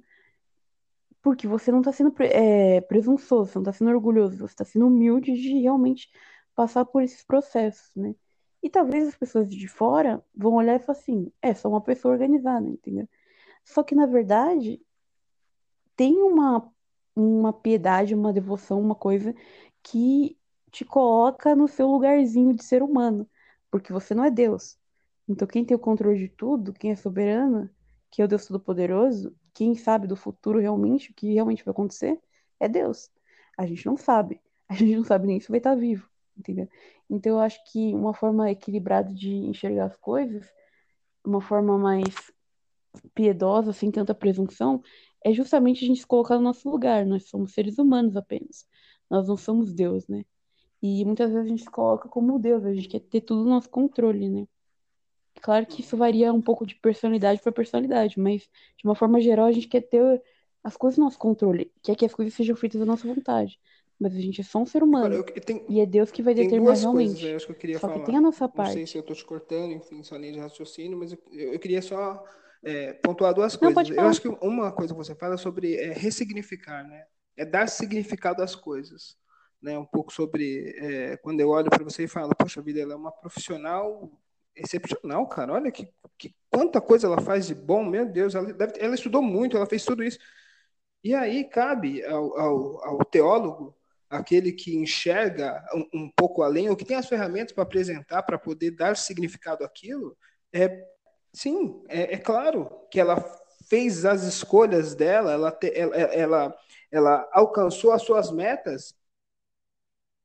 Porque você não tá sendo é, presunçoso, você não tá sendo orgulhoso, você tá sendo humilde de realmente passar por esses processos, né? E talvez as pessoas de fora vão olhar e falar assim, é só uma pessoa organizada, entendeu? Só que, na verdade, tem uma, uma piedade, uma devoção, uma coisa que te coloca no seu lugarzinho de ser humano, porque você não é Deus. Então, quem tem o controle de tudo, quem é soberano, que é o Deus Todo-Poderoso, quem sabe do futuro realmente, o que realmente vai acontecer, é Deus. A gente não sabe. A gente não sabe nem se vai estar vivo, entendeu? Então, eu acho que uma forma equilibrada de enxergar as coisas, uma forma mais piedosa, sem tanta presunção, é justamente a gente se colocar no nosso lugar. Nós somos seres humanos apenas. Nós não somos Deus, né? E muitas vezes a gente se coloca como Deus, a gente quer ter tudo no nosso controle, né? Claro que isso varia um pouco de personalidade para personalidade, mas de uma forma geral a gente quer ter as coisas no nosso controle, quer que as coisas sejam feitas à nossa vontade. Mas a gente é só um ser humano. Tem, e é Deus que vai determinar realmente. Coisas, acho que só falar. que tem a nossa parte. Não sei se eu estou te cortando, enfim, só nem de raciocínio, mas eu, eu queria só é, pontuar duas Não, coisas. eu acho que uma coisa que você fala é sobre é, ressignificar, né? É dar significado às coisas. Né? Um pouco sobre é, quando eu olho para você e falo, poxa vida, ela é uma profissional excepcional, cara. Olha que, que quanta coisa ela faz de bom, meu Deus. Ela, deve, ela estudou muito, ela fez tudo isso. E aí cabe ao, ao, ao teólogo, aquele que enxerga um, um, pouco além, ou que tem as ferramentas para apresentar, para poder dar significado àquilo, é Sim, é, é claro que ela fez as escolhas dela, ela, te, ela, ela, ela alcançou as suas metas,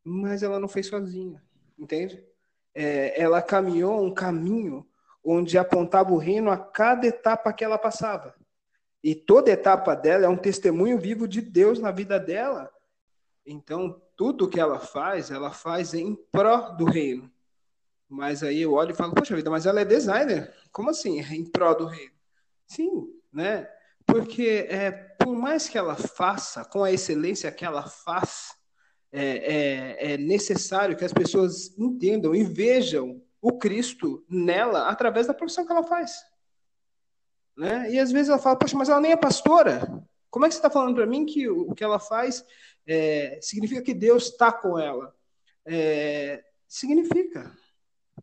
mas ela não fez sozinha, entende? É, ela caminhou um caminho onde apontava o reino a cada etapa que ela passava. E toda etapa dela é um testemunho vivo de Deus na vida dela. Então, tudo que ela faz, ela faz em pró do reino. Mas aí eu olho e falo, poxa vida, mas ela é designer. Como assim? Em prol do reino? Sim, né? Porque é, por mais que ela faça, com a excelência que ela faz, é, é, é necessário que as pessoas entendam e vejam o Cristo nela através da profissão que ela faz. Né? E às vezes ela fala, poxa, mas ela nem é pastora. Como é que você está falando para mim que o, que ela faz é, significa que Deus está com ela? É, significa.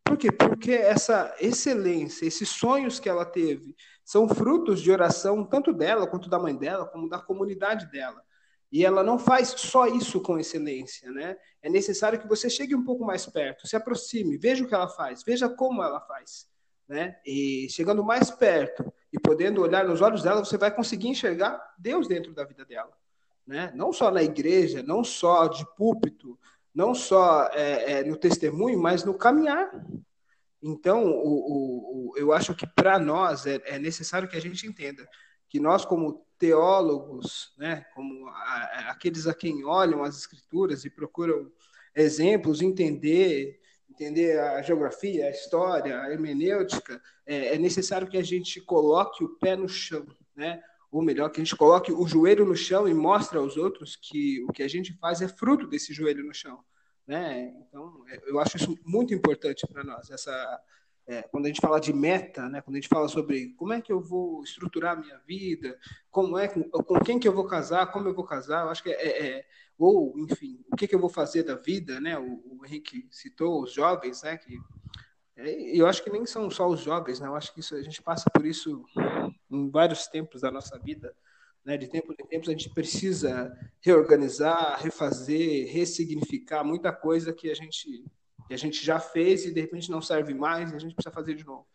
Por quê? Porque essa excelência, esses sonhos que ela teve, são frutos de oração tanto dela quanto da mãe dela, como da comunidade dela. E ela não faz só isso com excelência, né? É necessário que você chegue um pouco mais perto, se aproxime, veja o que ela faz, veja como ela faz, né? E chegando mais perto e podendo olhar nos olhos dela, você vai conseguir enxergar Deus dentro da vida dela, né? Não só na igreja, não só de púlpito, não só é, é, no testemunho, mas no caminhar. Então, o, o, eu acho que para nós é, é, necessário que a gente entenda que nós, como teólogos, né, como a, aqueles a quem olham as escrituras e procuram exemplos, entender, entender a geografia, a história, a hermenêutica, é, é necessário que a gente coloque o pé no chão, né? ou melhor, que a gente coloque o joelho no chão e mostre aos outros que o que a gente faz é fruto desse joelho no chão. Né? Então, é, eu acho isso muito importante para nós. Essa, é, quando a gente fala de meta, né? quando a gente fala sobre como é que eu vou estruturar a minha vida, como é com, quem que eu vou casar, como eu vou casar, eu acho que é, é, é ou enfim, o que, que eu vou fazer da vida, né? O, o Henrique citou os jovens, né? Que é, eu acho que nem são só os jovens, né? Eu acho que isso, a gente passa por isso em vários tempos da nossa vida, Né? De tempos em tempos a gente precisa reorganizar, refazer, ressignificar muita coisa que a gente a gente já fez e de repente não serve mais e a gente precisa fazer de novo.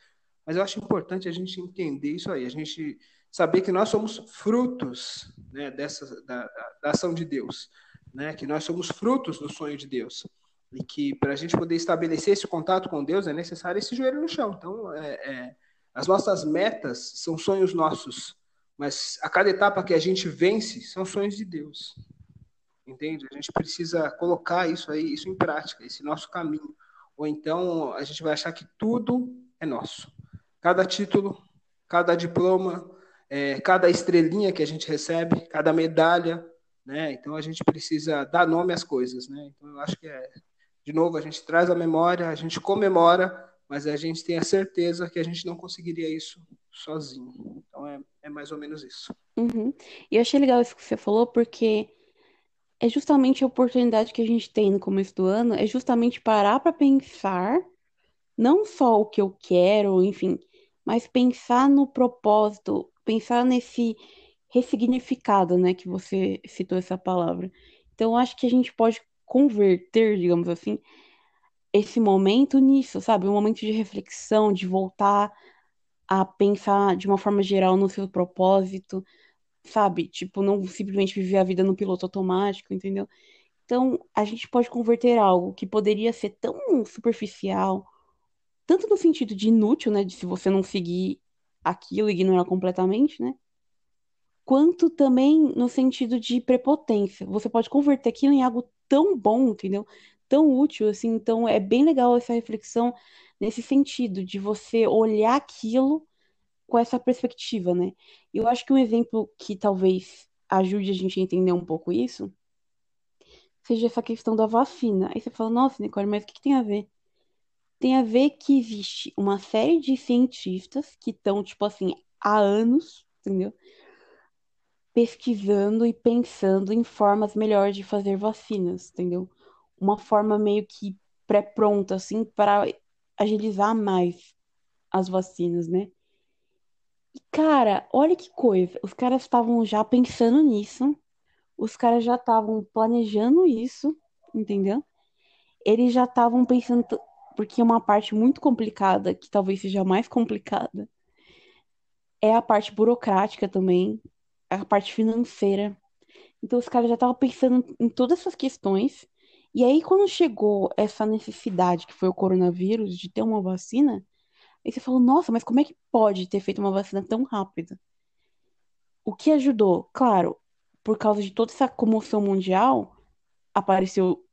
Mas eu acho importante a gente entender isso aí, a gente saber que nós somos frutos né, dessa da, da ação de Deus, né? Que nós somos frutos do sonho de Deus e que para a gente poder estabelecer esse contato com Deus é necessário esse joelho no chão. Então, é, é, as nossas metas são sonhos nossos, mas a cada etapa que a gente vence são sonhos de Deus. Entende? A gente precisa colocar isso aí, isso em prática, esse nosso caminho. Ou então a gente vai achar que tudo é nosso. Cada título, cada diploma, é, cada estrelinha que a gente recebe, cada medalha, né? Então a gente precisa dar nome às coisas, né? Então eu acho que é de novo, a gente traz a memória, a gente comemora, mas a gente tem a certeza que a gente não conseguiria isso sozinho. Então é, é mais ou menos isso. Uhum. E eu achei legal isso que você falou, porque é justamente a oportunidade que a gente tem no começo do ano, é justamente parar para pensar não só o que eu quero, enfim, mas pensar no propósito, pensar nesse ressignificado, né, que você citou essa palavra. Então, acho que a gente pode converter, digamos assim, esse momento nisso, sabe? Um momento de reflexão, de voltar a pensar de uma forma geral no seu propósito, sabe? Tipo, não simplesmente viver a vida no piloto automático, entendeu? Então, a gente pode converter algo que poderia ser tão superficial, tanto no sentido de inútil, né? De se você não seguir aquilo, ignorar completamente, né? Quanto também no sentido de prepotência. Você pode converter aquilo em algo tão bom, entendeu? Tão útil, assim. Então, é bem legal essa reflexão nesse sentido, de você olhar aquilo com essa perspectiva, né? Eu acho que um exemplo que talvez ajude a gente a entender um pouco isso seja essa questão da vacina. Aí você fala, nossa, Nicole, mas o que, que tem a ver? Tem a ver que existe uma série de cientistas que estão, tipo assim, há anos, entendeu? pesquisando e pensando em formas melhores de fazer vacinas, entendeu? Uma forma meio que pré-pronta, assim, para agilizar mais as vacinas, né? Cara, olha que coisa. Os caras estavam já pensando nisso. Os caras já estavam planejando isso, entendeu? Eles já estavam pensando. Porque uma parte muito complicada, que talvez seja mais complicada, é a parte burocrática também, a parte financeira. Então os caras já estavam pensando em todas essas questões. E aí, quando chegou essa necessidade, que foi o coronavírus, de ter uma vacina, aí você falou, nossa, mas como é que pode ter feito uma vacina tão rápida? O que ajudou? Claro, por causa de toda essa comoção mundial, apareceu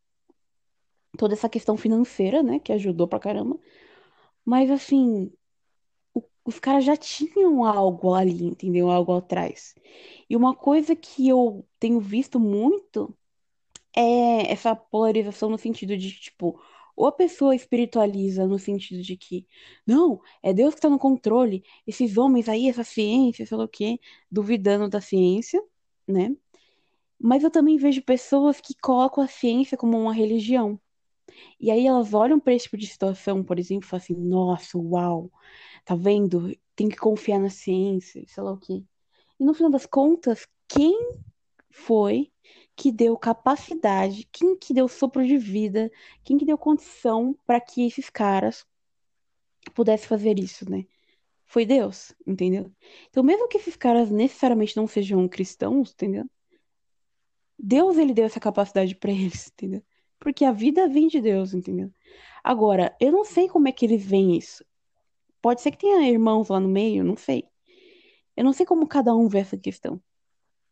toda essa questão financeira, né, que ajudou pra caramba. Mas assim, os caras já tinham algo ali, entendeu? Algo atrás. E uma coisa que eu tenho visto muito é essa polarização no sentido de, tipo, ou a pessoa espiritualiza no sentido de que, não, é Deus que está no controle, esses homens aí, essa ciência, sei lá o quê, duvidando da ciência, né? Mas eu também vejo pessoas que colocam a ciência como uma religião. E aí elas olham para esse tipo de situação, por exemplo, e falam assim, nossa, uau, tá vendo? Tem que confiar na ciência, sei lá o quê. E no final das contas, quem foi que deu capacidade, quem que deu sopro de vida, quem que deu condição para que esses caras pudessem fazer isso, né? Foi Deus, entendeu? Então, mesmo que esses caras necessariamente não sejam cristãos, entendeu? Deus ele deu essa capacidade para eles, entendeu? Porque a vida vem de Deus, entendeu? Agora, eu não sei como é que eles veem isso. Pode ser que tenha irmãos lá no meio, não sei. Eu não sei como cada um vê essa questão.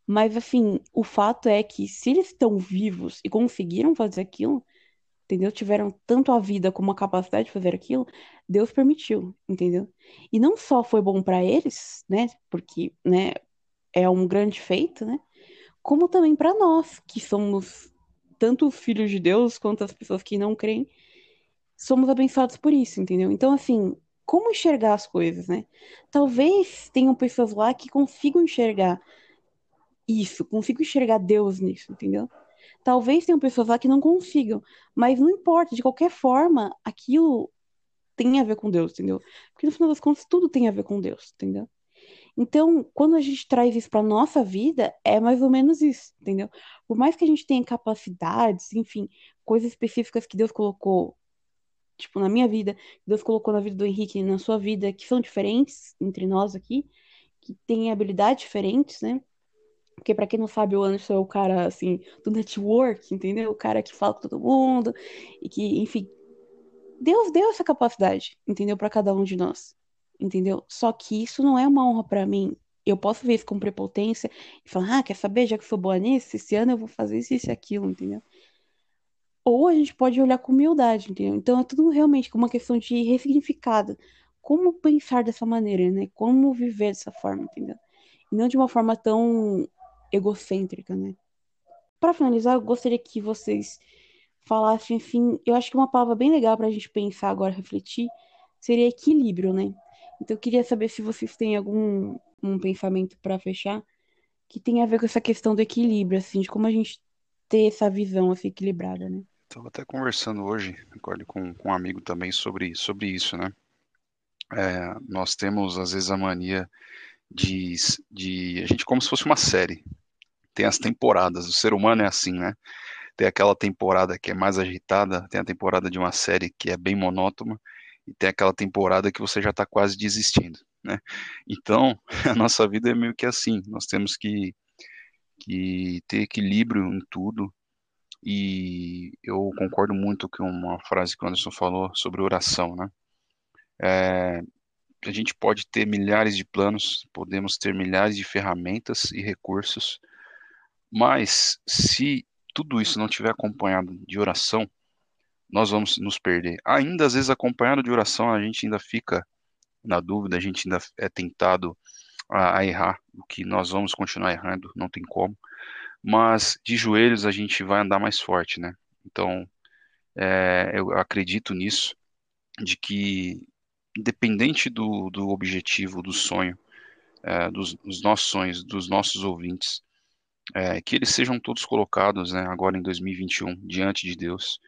Mas, assim, o fato é que se eles estão vivos e conseguiram fazer aquilo, entendeu? Tiveram tanto a vida como a capacidade de fazer aquilo, Deus permitiu, entendeu? E não só foi bom para eles, né? Porque, né, é um grande feito, né? Como também para nós, que somos tanto os filhos de Deus quanto as pessoas que não creem, somos abençoados por isso, entendeu? Então, assim, como enxergar as coisas, né? Talvez tenham pessoas lá que consigam enxergar isso, consigam enxergar Deus nisso, entendeu? Talvez tenham pessoas lá que não consigam, mas não importa, de qualquer forma, aquilo tem a ver com Deus, entendeu? Porque no final das contas tudo tem a ver com Deus, entendeu? Então, quando a gente traz isso para nossa vida, é mais ou menos isso, entendeu? Por mais que a gente tenha capacidades, enfim, coisas específicas que Deus colocou, tipo, na minha vida, que Deus colocou na vida do Henrique e na sua vida, que são diferentes entre nós aqui, que têm habilidades diferentes, né? Porque, para quem não sabe, o Anderson é o cara, assim, do network, entendeu? O cara que fala com todo mundo e que, enfim. Deus deu essa capacidade, entendeu? Para cada um de nós entendeu? Só que isso não é uma honra para mim. Eu posso ver isso com prepotência e falar, ah, quer saber, já que sou boa nisso, esse ano eu vou fazer isso, isso e aquilo, entendeu? Ou a gente pode olhar com humildade, entendeu? Então é tudo realmente uma questão de ressignificado. Como pensar dessa maneira, né? Como viver dessa forma, entendeu? E não de uma forma tão egocêntrica, né? Para finalizar, eu gostaria que vocês falassem, assim, eu acho que uma palavra bem legal para a gente pensar agora, refletir, seria equilíbrio, né? Então eu queria saber se vocês têm algum um pensamento para fechar que tem a ver com essa questão do equilíbrio, assim, de como a gente ter essa visão assim, equilibrada, né? Estava até conversando hoje com, com um amigo também sobre, sobre isso, né? É, nós temos às vezes a mania de, de a gente como se fosse uma série. Tem as temporadas. O ser humano é assim, né? Tem aquela temporada que é mais agitada, tem a temporada de uma série que é bem monótona e tem aquela temporada que você já está quase desistindo, né? Então, a nossa vida é meio que assim, nós temos que, que ter equilíbrio em tudo, e eu concordo muito com uma frase que o Anderson falou sobre oração, né? É, a gente pode ter milhares de planos, podemos ter milhares de ferramentas e recursos, mas se tudo isso não tiver acompanhado de oração, nós vamos nos perder. Ainda às vezes acompanhado de oração, a gente ainda fica na dúvida, a gente ainda é tentado a, a errar, o que nós vamos continuar errando, não tem como. Mas de joelhos a gente vai andar mais forte, né? Então, é, eu acredito nisso, de que independente do, do objetivo, do sonho, é, dos, dos, nossos sonhos, dos nossos ouvintes, é, que eles sejam todos colocados, né, agora em 2021, diante de Deus,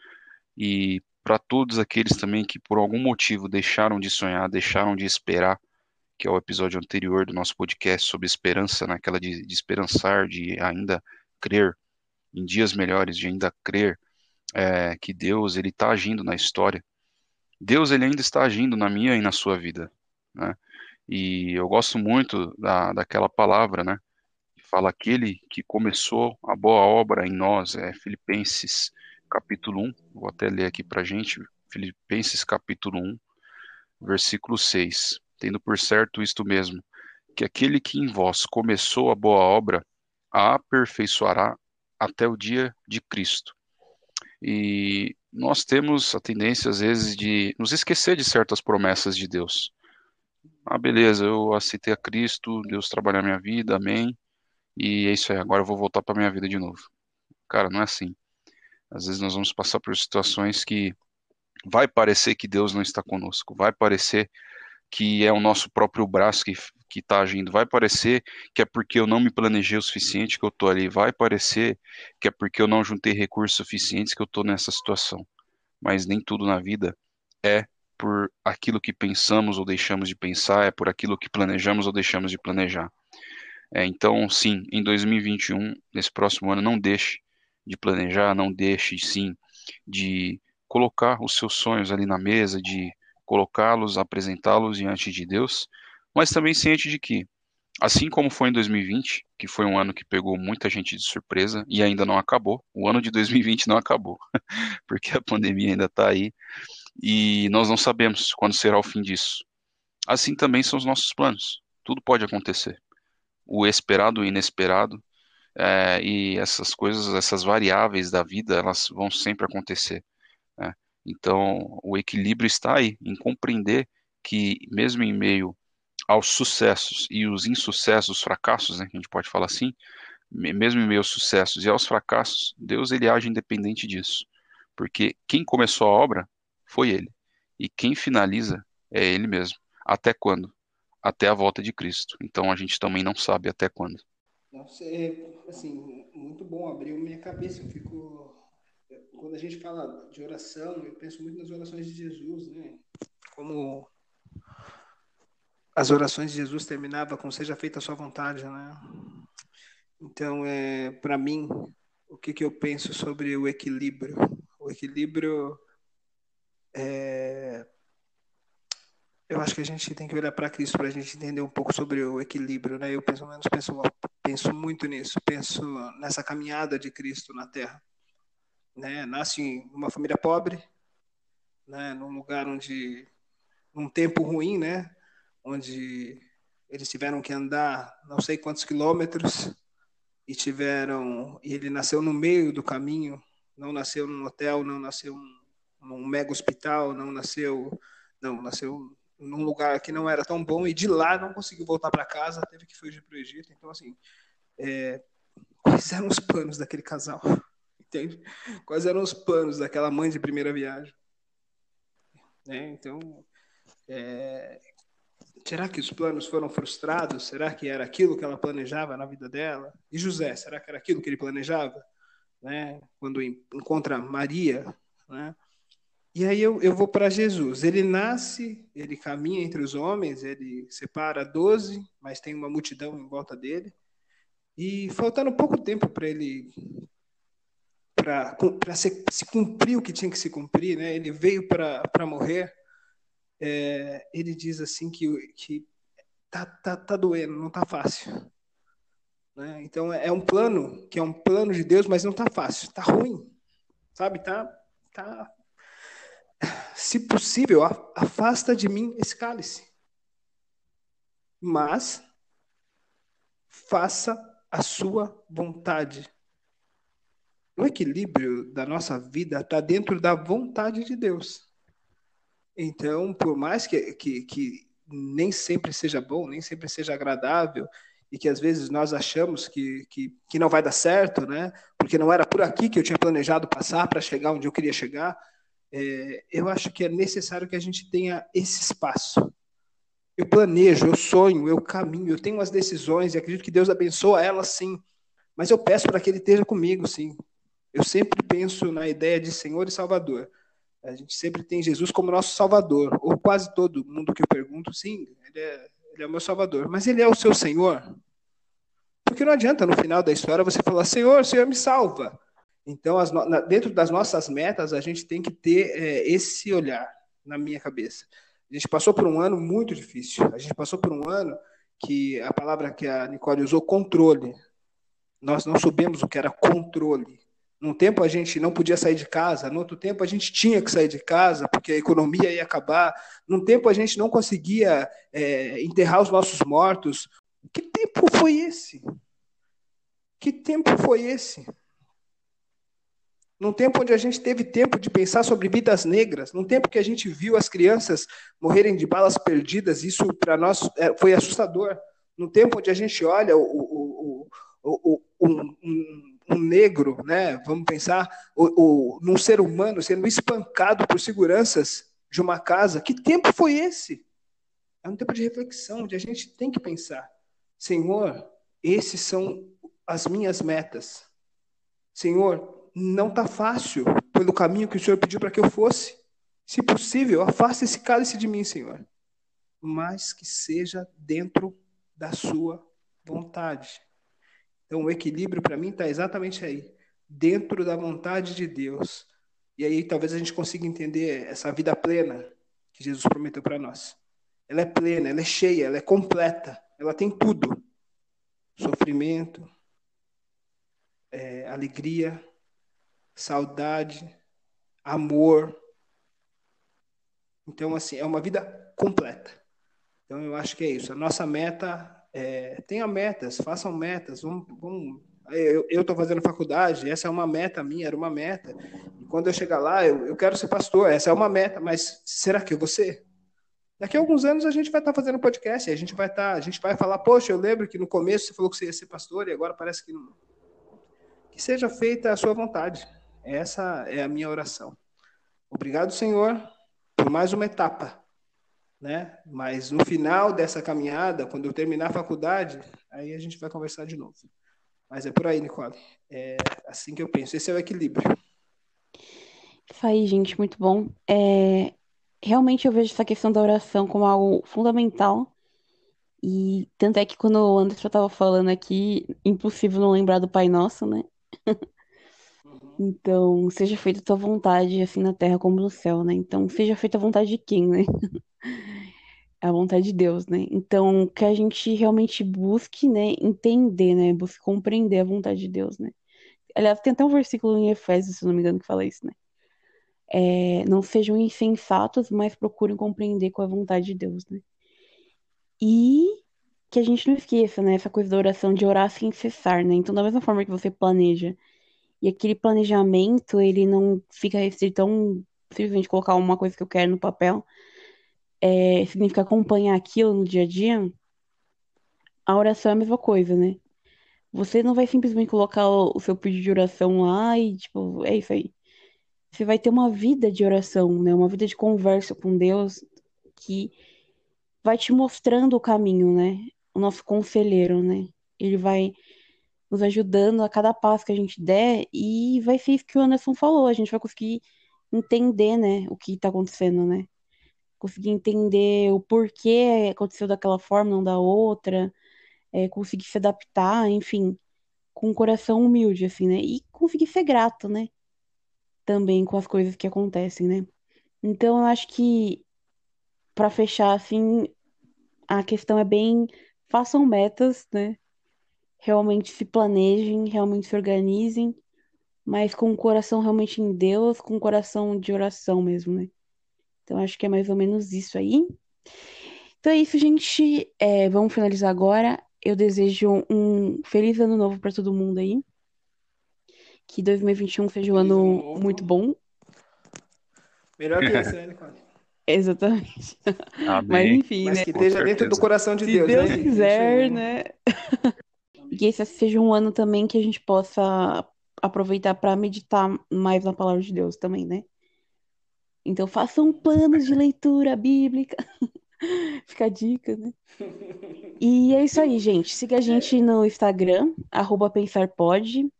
e para todos aqueles também que por algum motivo deixaram de sonhar, deixaram de esperar, que é o episódio anterior do nosso podcast sobre esperança, naquela né? de, de esperançar, de ainda crer em dias melhores, de ainda crer é, que Deus ele está agindo na história. Deus ele ainda está agindo na minha e na sua vida, né? E eu gosto muito da, daquela palavra, né? Fala aquele que começou a boa obra em nós, é Filipenses capítulo 1, vou até ler aqui para a gente, Filipenses capítulo 1, versículo 6. Tendo por certo isto mesmo, que aquele que em vós começou a boa obra, a aperfeiçoará até o dia de Cristo. E nós temos a tendência, às vezes, de nos esquecer de certas promessas de Deus. Ah, beleza, eu aceitei a Cristo, Deus trabalha a minha vida, amém. E é isso aí, agora eu vou voltar para minha vida de novo. Cara, não é assim. Às vezes nós vamos passar por situações que vai parecer que Deus não está conosco, vai parecer que é o nosso próprio braço que que está agindo, vai parecer que é porque eu não me planejei o suficiente que eu estou ali, vai parecer que é porque eu não juntei recursos suficientes que eu estou nessa situação. Mas nem tudo na vida é por aquilo que pensamos ou deixamos de pensar, é por aquilo que planejamos ou deixamos de planejar. É, então, sim, em 2021, nesse próximo ano, não deixe de planejar, não deixe sim de colocar os seus sonhos ali na mesa, de colocá-los, apresentá-los diante de Deus, mas também ciente de que, assim como foi em 2020, que foi um ano que pegou muita gente de surpresa e ainda não acabou, o ano de 2020 não acabou, porque a pandemia ainda está aí e nós não sabemos quando será o fim disso. Assim também são os nossos planos, tudo pode acontecer. O esperado e o inesperado é, e essas coisas, essas variáveis da vida, elas vão sempre acontecer. Né? Então, o equilíbrio está aí, em compreender que, mesmo em meio aos sucessos e os insucessos, os fracassos, né, que a gente pode falar assim, mesmo em meio aos sucessos e aos fracassos, Deus ele age independente disso. Porque quem começou a obra foi ele. E quem finaliza é ele mesmo. Até quando? Até a volta de Cristo. Então a gente também não sabe até quando. Nossa, é, assim, muito bom, abriu minha cabeça. Eu fico. Quando a gente fala de oração, eu penso muito nas orações de Jesus, né? Como as orações de Jesus terminavam com seja feita a sua vontade, né? Então, é, para mim, o que, que eu penso sobre o equilíbrio? O equilíbrio é, eu acho que a gente tem que olhar para Cristo para a gente entender um pouco sobre o equilíbrio, né? Eu pelo menos penso, penso muito nisso, penso nessa caminhada de Cristo na Terra, né? Nasce em uma família pobre, né? Num lugar onde, num tempo ruim, né? Onde eles tiveram que andar não sei quantos quilômetros e tiveram, e ele nasceu no meio do caminho, não nasceu num hotel, não nasceu num mega hospital, não nasceu, não nasceu num lugar que não era tão bom e de lá não conseguiu voltar para casa, teve que fugir para o Egito. Então, assim, é, quais eram os planos daquele casal? Entende? Quais eram os planos daquela mãe de primeira viagem? É, então, é, será que os planos foram frustrados? Será que era aquilo que ela planejava na vida dela? E José, será que era aquilo que ele planejava? Né? Quando encontra Maria, né? E aí eu, eu vou para Jesus. Ele nasce, ele caminha entre os homens, ele separa doze, mas tem uma multidão em volta dele. E faltando pouco tempo para ele para se, se, cumprir o que tinha que se cumprir, né? Ele veio para morrer. É, ele diz assim que que tá, tá, tá doendo, não tá fácil. Né? Então é, é um plano que é um plano de Deus, mas não tá fácil, tá ruim, sabe? Tá tá se possível, afasta de mim esse cálice. Mas faça a sua vontade. O equilíbrio da nossa vida está dentro da vontade de Deus. Então, por mais que, que, que nem sempre seja bom, nem sempre seja agradável, e que às vezes nós achamos que, que, que não vai dar certo, né? porque não era por aqui que eu tinha planejado passar para chegar onde eu queria chegar, é, eu acho que é necessário que a gente tenha esse espaço. Eu planejo, eu sonho, eu caminho, eu tenho as decisões e acredito que Deus abençoa elas sim, mas eu peço para que Ele esteja comigo sim. Eu sempre penso na ideia de Senhor e Salvador. A gente sempre tem Jesus como nosso Salvador, ou quase todo mundo que eu pergunto, sim, Ele é, ele é o meu Salvador, mas Ele é o seu Senhor? Porque não adianta no final da história você falar, Senhor, Senhor me salva. Então, as, dentro das nossas metas, a gente tem que ter é, esse olhar na minha cabeça. A gente passou por um ano muito difícil. A gente passou por um ano que a palavra que a Nicole usou, controle. Nós não soubemos o que era controle. Num tempo a gente não podia sair de casa, no outro tempo a gente tinha que sair de casa porque a economia ia acabar. Num tempo a gente não conseguia é, enterrar os nossos mortos. Que tempo foi esse? Que tempo foi esse? Num tempo onde a gente teve tempo de pensar sobre vidas negras, num tempo que a gente viu as crianças morrerem de balas perdidas, isso para nós é, foi assustador. Num tempo onde a gente olha o, o, o, um, um, um, negro, né, vamos pensar, o, num ser humano sendo espancado por seguranças de uma casa, que tempo foi esse? É um tempo de reflexão, onde a gente tem que pensar, Senhor, esses são as minhas metas. Senhor, não está fácil pelo caminho que o Senhor pediu para que eu fosse. Se possível, afaste esse cálice de mim, Senhor, mas que seja dentro da sua vontade. Então, o equilíbrio para mim está exatamente aí, dentro da vontade de Deus. E aí talvez a gente consiga entender essa vida plena que Jesus prometeu para nós. Ela é plena, ela é cheia, ela é completa, ela tem tudo: sofrimento, é, alegria, saudade, amor. Então, assim, é uma vida completa. Então, eu acho que é isso. A nossa meta é, tenha metas, façam metas. Vamos, vamos eu estou fazendo faculdade, essa é uma meta minha, era uma meta. E quando eu chegar lá, eu, eu quero ser pastor, essa é uma meta, mas será que eu vou ser? Daqui a alguns anos a gente vai estar tá fazendo podcast, a gente vai estar, tá, a gente vai falar, poxa, eu lembro que no começo você falou que você ia ser pastor e agora parece que não. Que seja feita a sua vontade. Essa é a minha oração. Obrigado, Senhor, por mais uma etapa. Né? Mas no final dessa caminhada, quando eu terminar a faculdade, aí a gente vai conversar de novo. Mas é por aí, Nicole. É assim que eu penso. Esse é o equilíbrio. Isso aí, gente, muito bom. É... Realmente eu vejo essa questão da oração como algo fundamental E tanto é que quando o Anderson tava falando aqui, impossível não lembrar do Pai Nosso, né? Então, seja feita a tua vontade, assim na terra como no céu, né? Então, seja feita a vontade de quem, né? A vontade de Deus, né? Então, que a gente realmente busque, né, entender, né? Busque compreender a vontade de Deus, né? Aliás, tem até um versículo em Efésios, se não me engano, que fala isso, né? É, não sejam insensatos, mas procurem compreender qual é a vontade de Deus, né? E que a gente não esqueça, né? Essa coisa da oração de orar sem cessar, né? Então, da mesma forma que você planeja e aquele planejamento, ele não fica restrito a um, simplesmente colocar uma coisa que eu quero no papel, é, significa acompanhar aquilo no dia a dia, a oração é a mesma coisa, né? Você não vai simplesmente colocar o, seu pedido de oração lá e, tipo, é isso aí. Você vai ter uma vida de oração, né? Uma vida de conversa com Deus que vai te mostrando o caminho, né? O nosso conselheiro, né? Ele vai nos ajudando a cada passo que a gente der e vai ser isso que o Anderson falou. A gente vai conseguir entender, né? O que tá acontecendo, né? Conseguir entender o porquê aconteceu daquela forma, não da outra. É, conseguir se adaptar, enfim, com um coração humilde, assim, né? E conseguir ser grato, né? Também com as coisas que acontecem, né? Então, eu acho que, para fechar, assim, a questão é bem. Façam metas, né? Realmente se planejem, realmente se organizem, mas com o coração realmente em Deus, com o coração de oração mesmo, né? Então, acho que é mais ou menos isso aí. Então é isso, gente. É, vamos finalizar agora. Eu desejo um feliz ano novo para todo mundo aí. Que 2021 seja um ano ano novo. muito bom. Melhor que esse, né, Nicole? Exatamente. Mas Amém. enfim, Mas né? que esteja dentro do coração de Se Deus, Deus né? quiser, 21. né? E que esse seja um ano também que a gente possa aproveitar para meditar mais na palavra de Deus também, né? Então façam planos de leitura bíblica. Fica a dica, né? E é isso aí, gente. Siga a gente no Instagram, arroba pensarpod,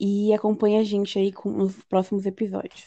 e acompanhe a gente aí com os próximos episódios.